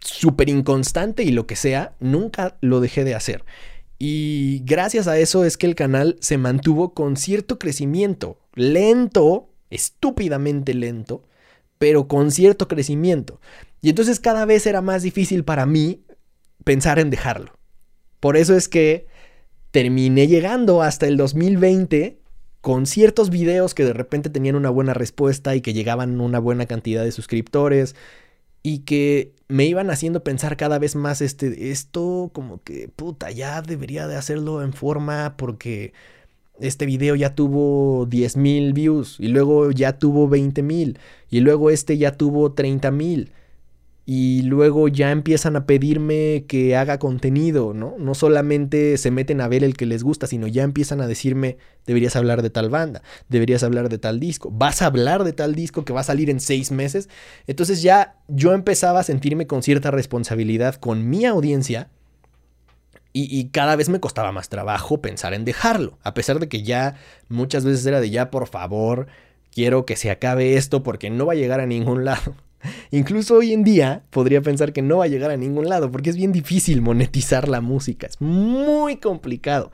súper inconstante y lo que sea, nunca lo dejé de hacer. Y gracias a eso es que el canal se mantuvo con cierto crecimiento. Lento, estúpidamente lento, pero con cierto crecimiento. Y entonces cada vez era más difícil para mí pensar en dejarlo. Por eso es que terminé llegando hasta el 2020 con ciertos videos que de repente tenían una buena respuesta y que llegaban una buena cantidad de suscriptores y que me iban haciendo pensar cada vez más este esto como que puta ya debería de hacerlo en forma porque este video ya tuvo 10 mil views y luego ya tuvo 20 mil y luego este ya tuvo 30 mil y luego ya empiezan a pedirme que haga contenido, ¿no? No solamente se meten a ver el que les gusta, sino ya empiezan a decirme, deberías hablar de tal banda, deberías hablar de tal disco, vas a hablar de tal disco que va a salir en seis meses. Entonces ya yo empezaba a sentirme con cierta responsabilidad con mi audiencia y, cada vez me costaba más trabajo pensar en dejarlo, a pesar de que ya muchas veces era de ya, por favor, quiero que se acabe esto porque no va a llegar a ningún lado. Incluso hoy en día podría pensar que no va a llegar a ningún lado porque es bien difícil monetizar la música, es muy complicado.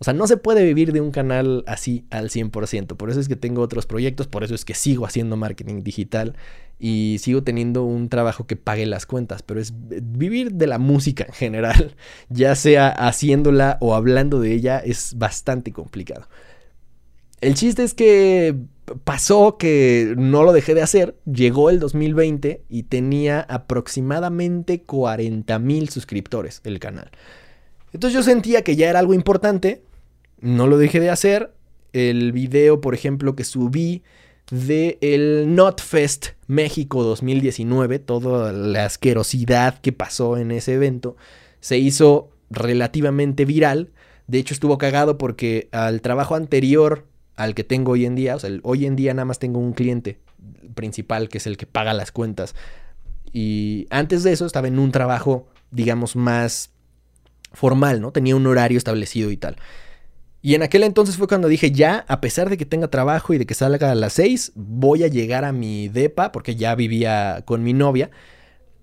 O sea, no se puede vivir de un canal así al 100%. Por eso es que tengo otros proyectos, por eso es que sigo haciendo marketing digital y sigo teniendo un trabajo que pague las cuentas. Pero es vivir de la música en general, ya sea haciéndola o hablando de ella, es bastante complicado. El chiste es que pasó que no lo dejé de hacer, llegó el 2020 y tenía aproximadamente 40 mil suscriptores el canal. Entonces yo sentía que ya era algo importante, no lo dejé de hacer. El video, por ejemplo, que subí del el NotFest México 2019, toda la asquerosidad que pasó en ese evento, se hizo relativamente viral. De hecho, estuvo cagado porque al trabajo anterior al que tengo hoy en día, o sea, hoy en día nada más tengo un cliente principal que es el que paga las cuentas. Y antes de eso estaba en un trabajo, digamos, más formal, ¿no? Tenía un horario establecido y tal. Y en aquel entonces fue cuando dije, ya, a pesar de que tenga trabajo y de que salga a las 6, voy a llegar a mi DEPA, porque ya vivía con mi novia.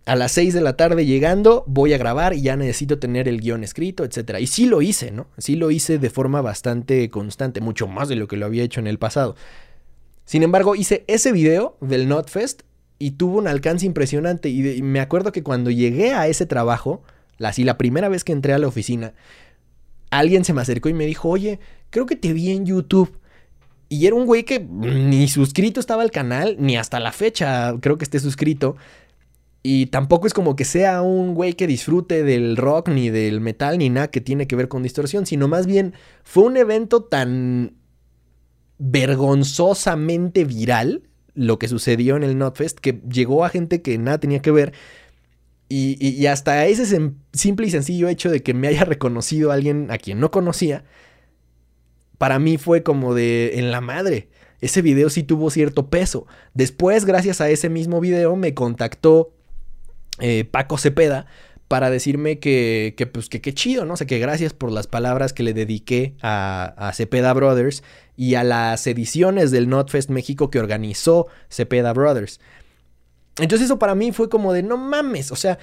A las 6 de la tarde llegando, voy a grabar y ya necesito tener el guion escrito, etc. Y sí lo hice, ¿no? Sí lo hice de forma bastante constante, mucho más de lo que lo había hecho en el pasado. Sin embargo, hice ese video del NotFest y tuvo un alcance impresionante. Y, me acuerdo que cuando llegué a ese trabajo, así la primera vez que entré a la oficina, alguien se me acercó y me dijo, oye, creo que te vi en YouTube. Y era un güey que ni suscrito estaba al canal, ni hasta la fecha creo que esté suscrito. Y tampoco es como que sea un güey que disfrute del rock, ni del metal, ni nada que tiene que ver con distorsión, sino más bien fue un evento tan vergonzosamente viral lo que sucedió en el Notfest que llegó a gente que nada tenía que ver y, hasta ese simple y sencillo hecho de que me haya reconocido alguien a quien no conocía, para mí fue como de en la madre. Ese video sí tuvo cierto peso. Después, gracias a ese mismo video, me contactó eh, Paco Cepeda para decirme que, que pues que qué chido, ¿no? O sea, que gracias por las palabras que le dediqué a, a Cepeda Brothers y a las ediciones del Notfest México que organizó Cepeda Brothers. Entonces eso para mí fue como de, no mames, o sea,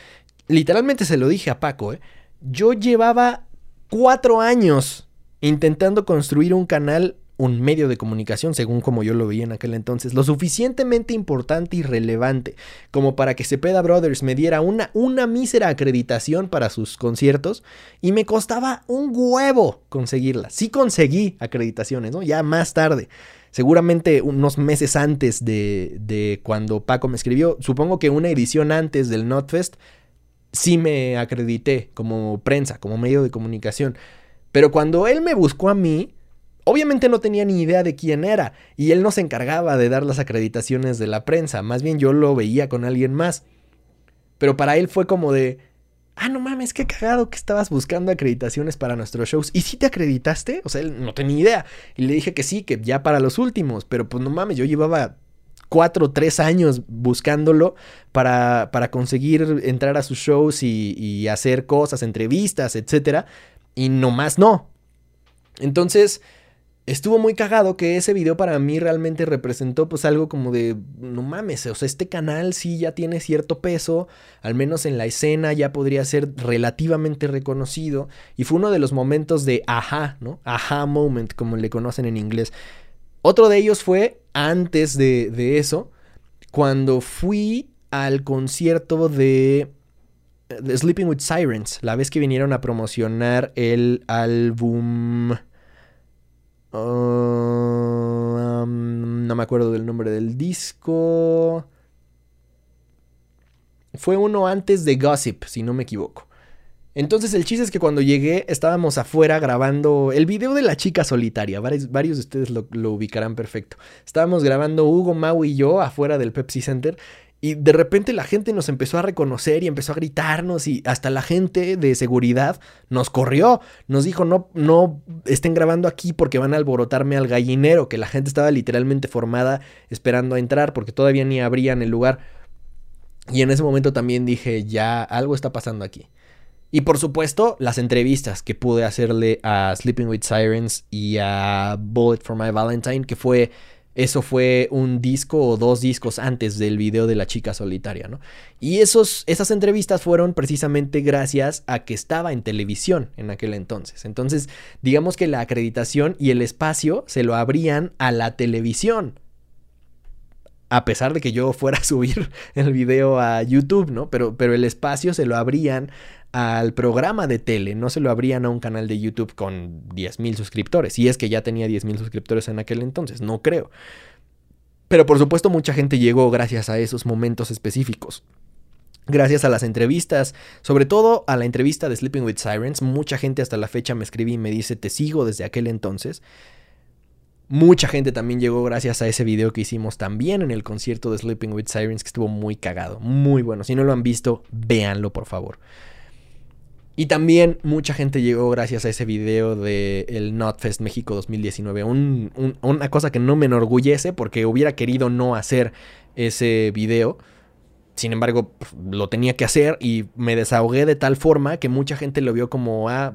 literalmente se lo dije a Paco, ¿eh? yo llevaba cuatro años intentando construir un canal, un medio de comunicación, según como yo lo veía en aquel entonces, lo suficientemente importante y relevante como para que Cepeda Brothers me diera una, una mísera acreditación para sus conciertos y me costaba un huevo conseguirla. Sí conseguí acreditaciones, ¿no? Ya más tarde seguramente unos meses antes de, cuando Paco me escribió, supongo que una edición antes del Notfest, sí me acredité como prensa, como medio de comunicación. Pero cuando él me buscó a mí, obviamente no tenía ni idea de quién era y él no se encargaba de dar las acreditaciones de la prensa, más bien yo lo veía con alguien más. Pero para él fue como de, ah, no mames, qué cagado que estabas buscando acreditaciones para nuestros shows. ¿Y si te acreditaste? O sea, él no tenía idea. Y le dije que sí, que ya para los últimos. Pero pues no mames, yo llevaba cuatro tres años buscándolo para, para conseguir entrar a sus shows y, y hacer cosas, entrevistas, etcétera. Y nomás no. Entonces, estuvo muy cagado que ese video para mí realmente representó pues algo como de, no mames, o sea, este canal sí ya tiene cierto peso, al menos en la escena ya podría ser relativamente reconocido y fue uno de los momentos de ajá, ¿no? Ajá moment, como le conocen en inglés. Otro de ellos fue antes de, de eso, cuando fui al concierto de... Sleeping with Sirens, la vez que vinieron a promocionar el álbum Oh, no me acuerdo del nombre del disco. Fue uno antes de Gossip, si no me equivoco. Entonces el chiste es que cuando llegué estábamos afuera grabando el video de la chica solitaria. Varios, varios de ustedes lo, lo, ubicarán perfecto. Estábamos grabando Hugo, Mau y yo afuera del Pepsi Center y de repente la gente nos empezó a reconocer y empezó a gritarnos y hasta la gente de seguridad nos corrió. Nos dijo, no, no estén grabando aquí porque van a alborotarme al gallinero, que la gente estaba literalmente formada esperando a entrar porque todavía ni abrían el lugar. Y en ese momento también dije, ya algo está pasando aquí. Y por supuesto, las entrevistas que pude hacerle a Sleeping with Sirens y a Bullet for My Valentine, que fue eso fue un disco o dos discos antes del video de la chica solitaria, ¿no? Y esos, esas entrevistas fueron precisamente gracias a que estaba en televisión en aquel entonces. Entonces, digamos que la acreditación y el espacio se lo abrían a la televisión. A pesar de que yo fuera a subir el video a YouTube, ¿no? Pero, pero el espacio se lo abrían al programa de tele, no se lo abrían a un canal de YouTube con 10.000 suscriptores, y es que ya tenía 10.000 suscriptores en aquel entonces, no creo. Pero por supuesto mucha gente llegó gracias a esos momentos específicos. Gracias a las entrevistas, sobre todo a la entrevista de Sleeping with Sirens, mucha gente hasta la fecha me escribe y me dice, te sigo desde aquel entonces. Mucha gente también llegó gracias a ese video que hicimos también en el concierto de Sleeping with Sirens, que estuvo muy cagado, muy bueno. Si no lo han visto, véanlo por favor. Y también mucha gente llegó gracias a ese video de NotFest México 2019. una cosa que no me enorgullece porque hubiera querido no hacer ese video. Sin embargo, lo tenía que hacer y me desahogué de tal forma que mucha gente lo vio como, ah,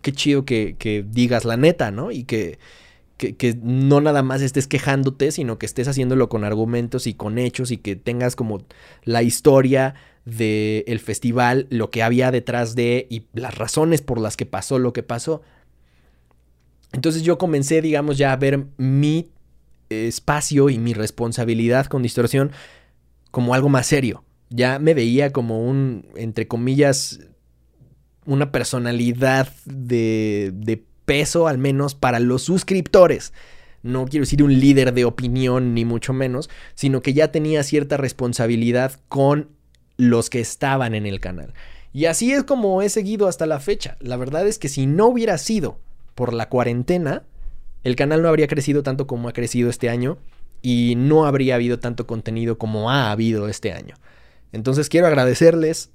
qué chido que, que digas la neta, ¿no? Y que, que, no nada más estés quejándote, sino que estés haciéndolo con argumentos y con hechos y que tengas como la historia del festival, lo que había detrás de y las razones por las que pasó lo que pasó. Entonces yo comencé, digamos, ya a ver mi espacio y mi responsabilidad con distorsión como algo más serio. Ya me veía como un, entre comillas, una personalidad de, de peso al menos para los suscriptores. No quiero decir un líder de opinión ni mucho menos, sino que ya tenía cierta responsabilidad con los que estaban en el canal. Y así es como he seguido hasta la fecha. La verdad es que si no hubiera sido por la cuarentena, el canal no habría crecido tanto como ha crecido este año y no habría habido tanto contenido como ha habido este año. Entonces quiero agradecerles.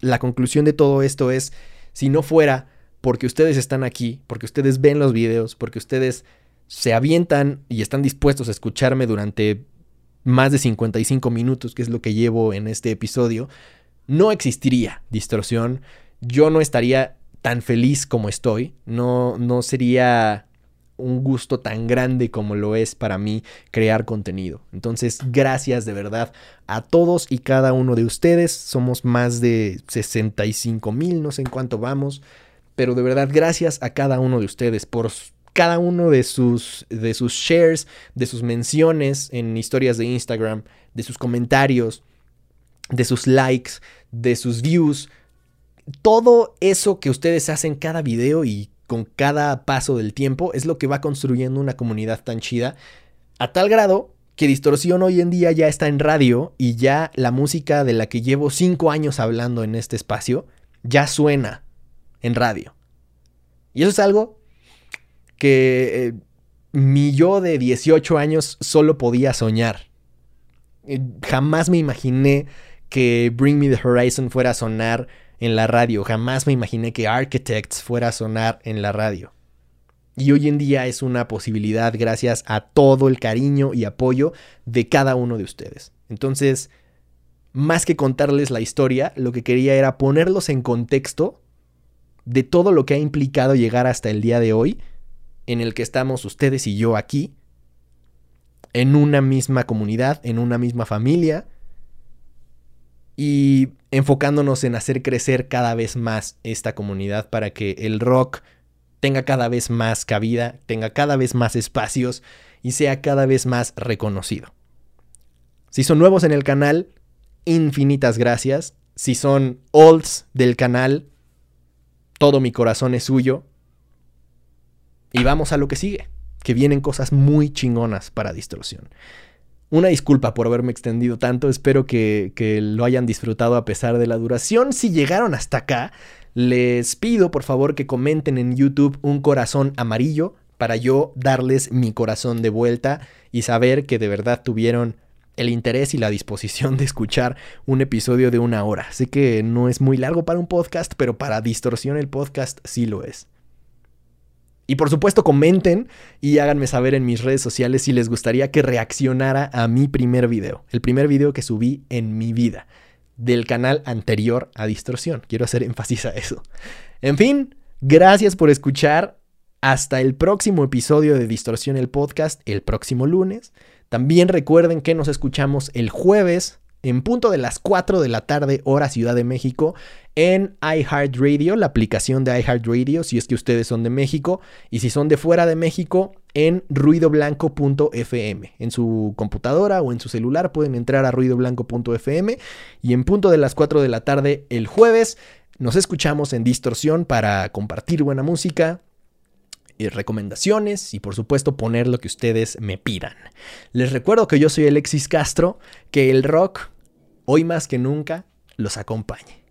La conclusión de todo esto es, si no fuera porque ustedes están aquí, porque ustedes ven los videos, porque ustedes se avientan y están dispuestos a escucharme durante más de 55 minutos, que es lo que llevo en este episodio, no existiría distorsión. Yo no estaría tan feliz como estoy. No, no sería un gusto tan grande como lo es para mí crear contenido. Entonces, gracias de verdad a todos y cada uno de ustedes. Somos más de 65 mil, no sé en cuánto vamos pero de verdad gracias a cada uno de ustedes por cada uno de sus, de sus shares, de sus menciones en historias de Instagram, de sus comentarios, de sus likes, de sus views. Todo eso que ustedes hacen cada video y con cada paso del tiempo es lo que va construyendo una comunidad tan chida. A tal grado que Distorsión hoy en día ya está en radio y ya la música de la que llevo cinco años hablando en este espacio ya suena en radio. Y eso es algo que eh, mi yo de 18 años solo podía soñar. Eh, jamás me imaginé que Bring Me the Horizon fuera a sonar en la radio. Jamás me imaginé que Architects fuera a sonar en la radio. Y hoy en día es una posibilidad gracias a todo el cariño y apoyo de cada uno de ustedes. Entonces, más que contarles la historia, lo que quería era ponerlos en contexto de todo lo que ha implicado llegar hasta el día de hoy, en el que estamos ustedes y yo aquí, en una misma comunidad, en una misma familia, y enfocándonos en hacer crecer cada vez más esta comunidad para que el rock tenga cada vez más cabida, tenga cada vez más espacios y sea cada vez más reconocido. Si son nuevos en el canal, infinitas gracias. Si son olds del canal, todo mi corazón es suyo. Y vamos a lo que sigue, que vienen cosas muy chingonas para Distorsión. Una disculpa por haberme extendido tanto, espero que, lo hayan disfrutado a pesar de la duración. Si llegaron hasta acá, les pido por favor que comenten en YouTube un corazón amarillo para yo darles mi corazón de vuelta y saber que de verdad tuvieron el interés y la disposición de escuchar un episodio de una hora. Sé que no es muy largo para un podcast, pero para distorsión el podcast sí lo es. Y por supuesto comenten y háganme saber en mis redes sociales si les gustaría que reaccionara a mi primer video, el primer video que subí en mi vida, del canal anterior a Distorsión. Quiero hacer énfasis a eso. En fin, gracias por escuchar. Hasta el próximo episodio de Distorsión el podcast, el próximo lunes. También recuerden que nos escuchamos el jueves en punto de las 4 de la tarde, hora Ciudad de México, en iHeartRadio, la aplicación de iHeartRadio, si es que ustedes son de México, y si son de fuera de México, en ruidoblanco.fm. En su computadora o en su celular pueden entrar a ruidoblanco.fm y en punto de las 4 de la tarde el jueves nos escuchamos en Distorsión para compartir buena música, recomendaciones y por supuesto poner lo que ustedes me pidan. Les recuerdo que yo soy Alexis Castro, que el rock, hoy más que nunca, los acompañe.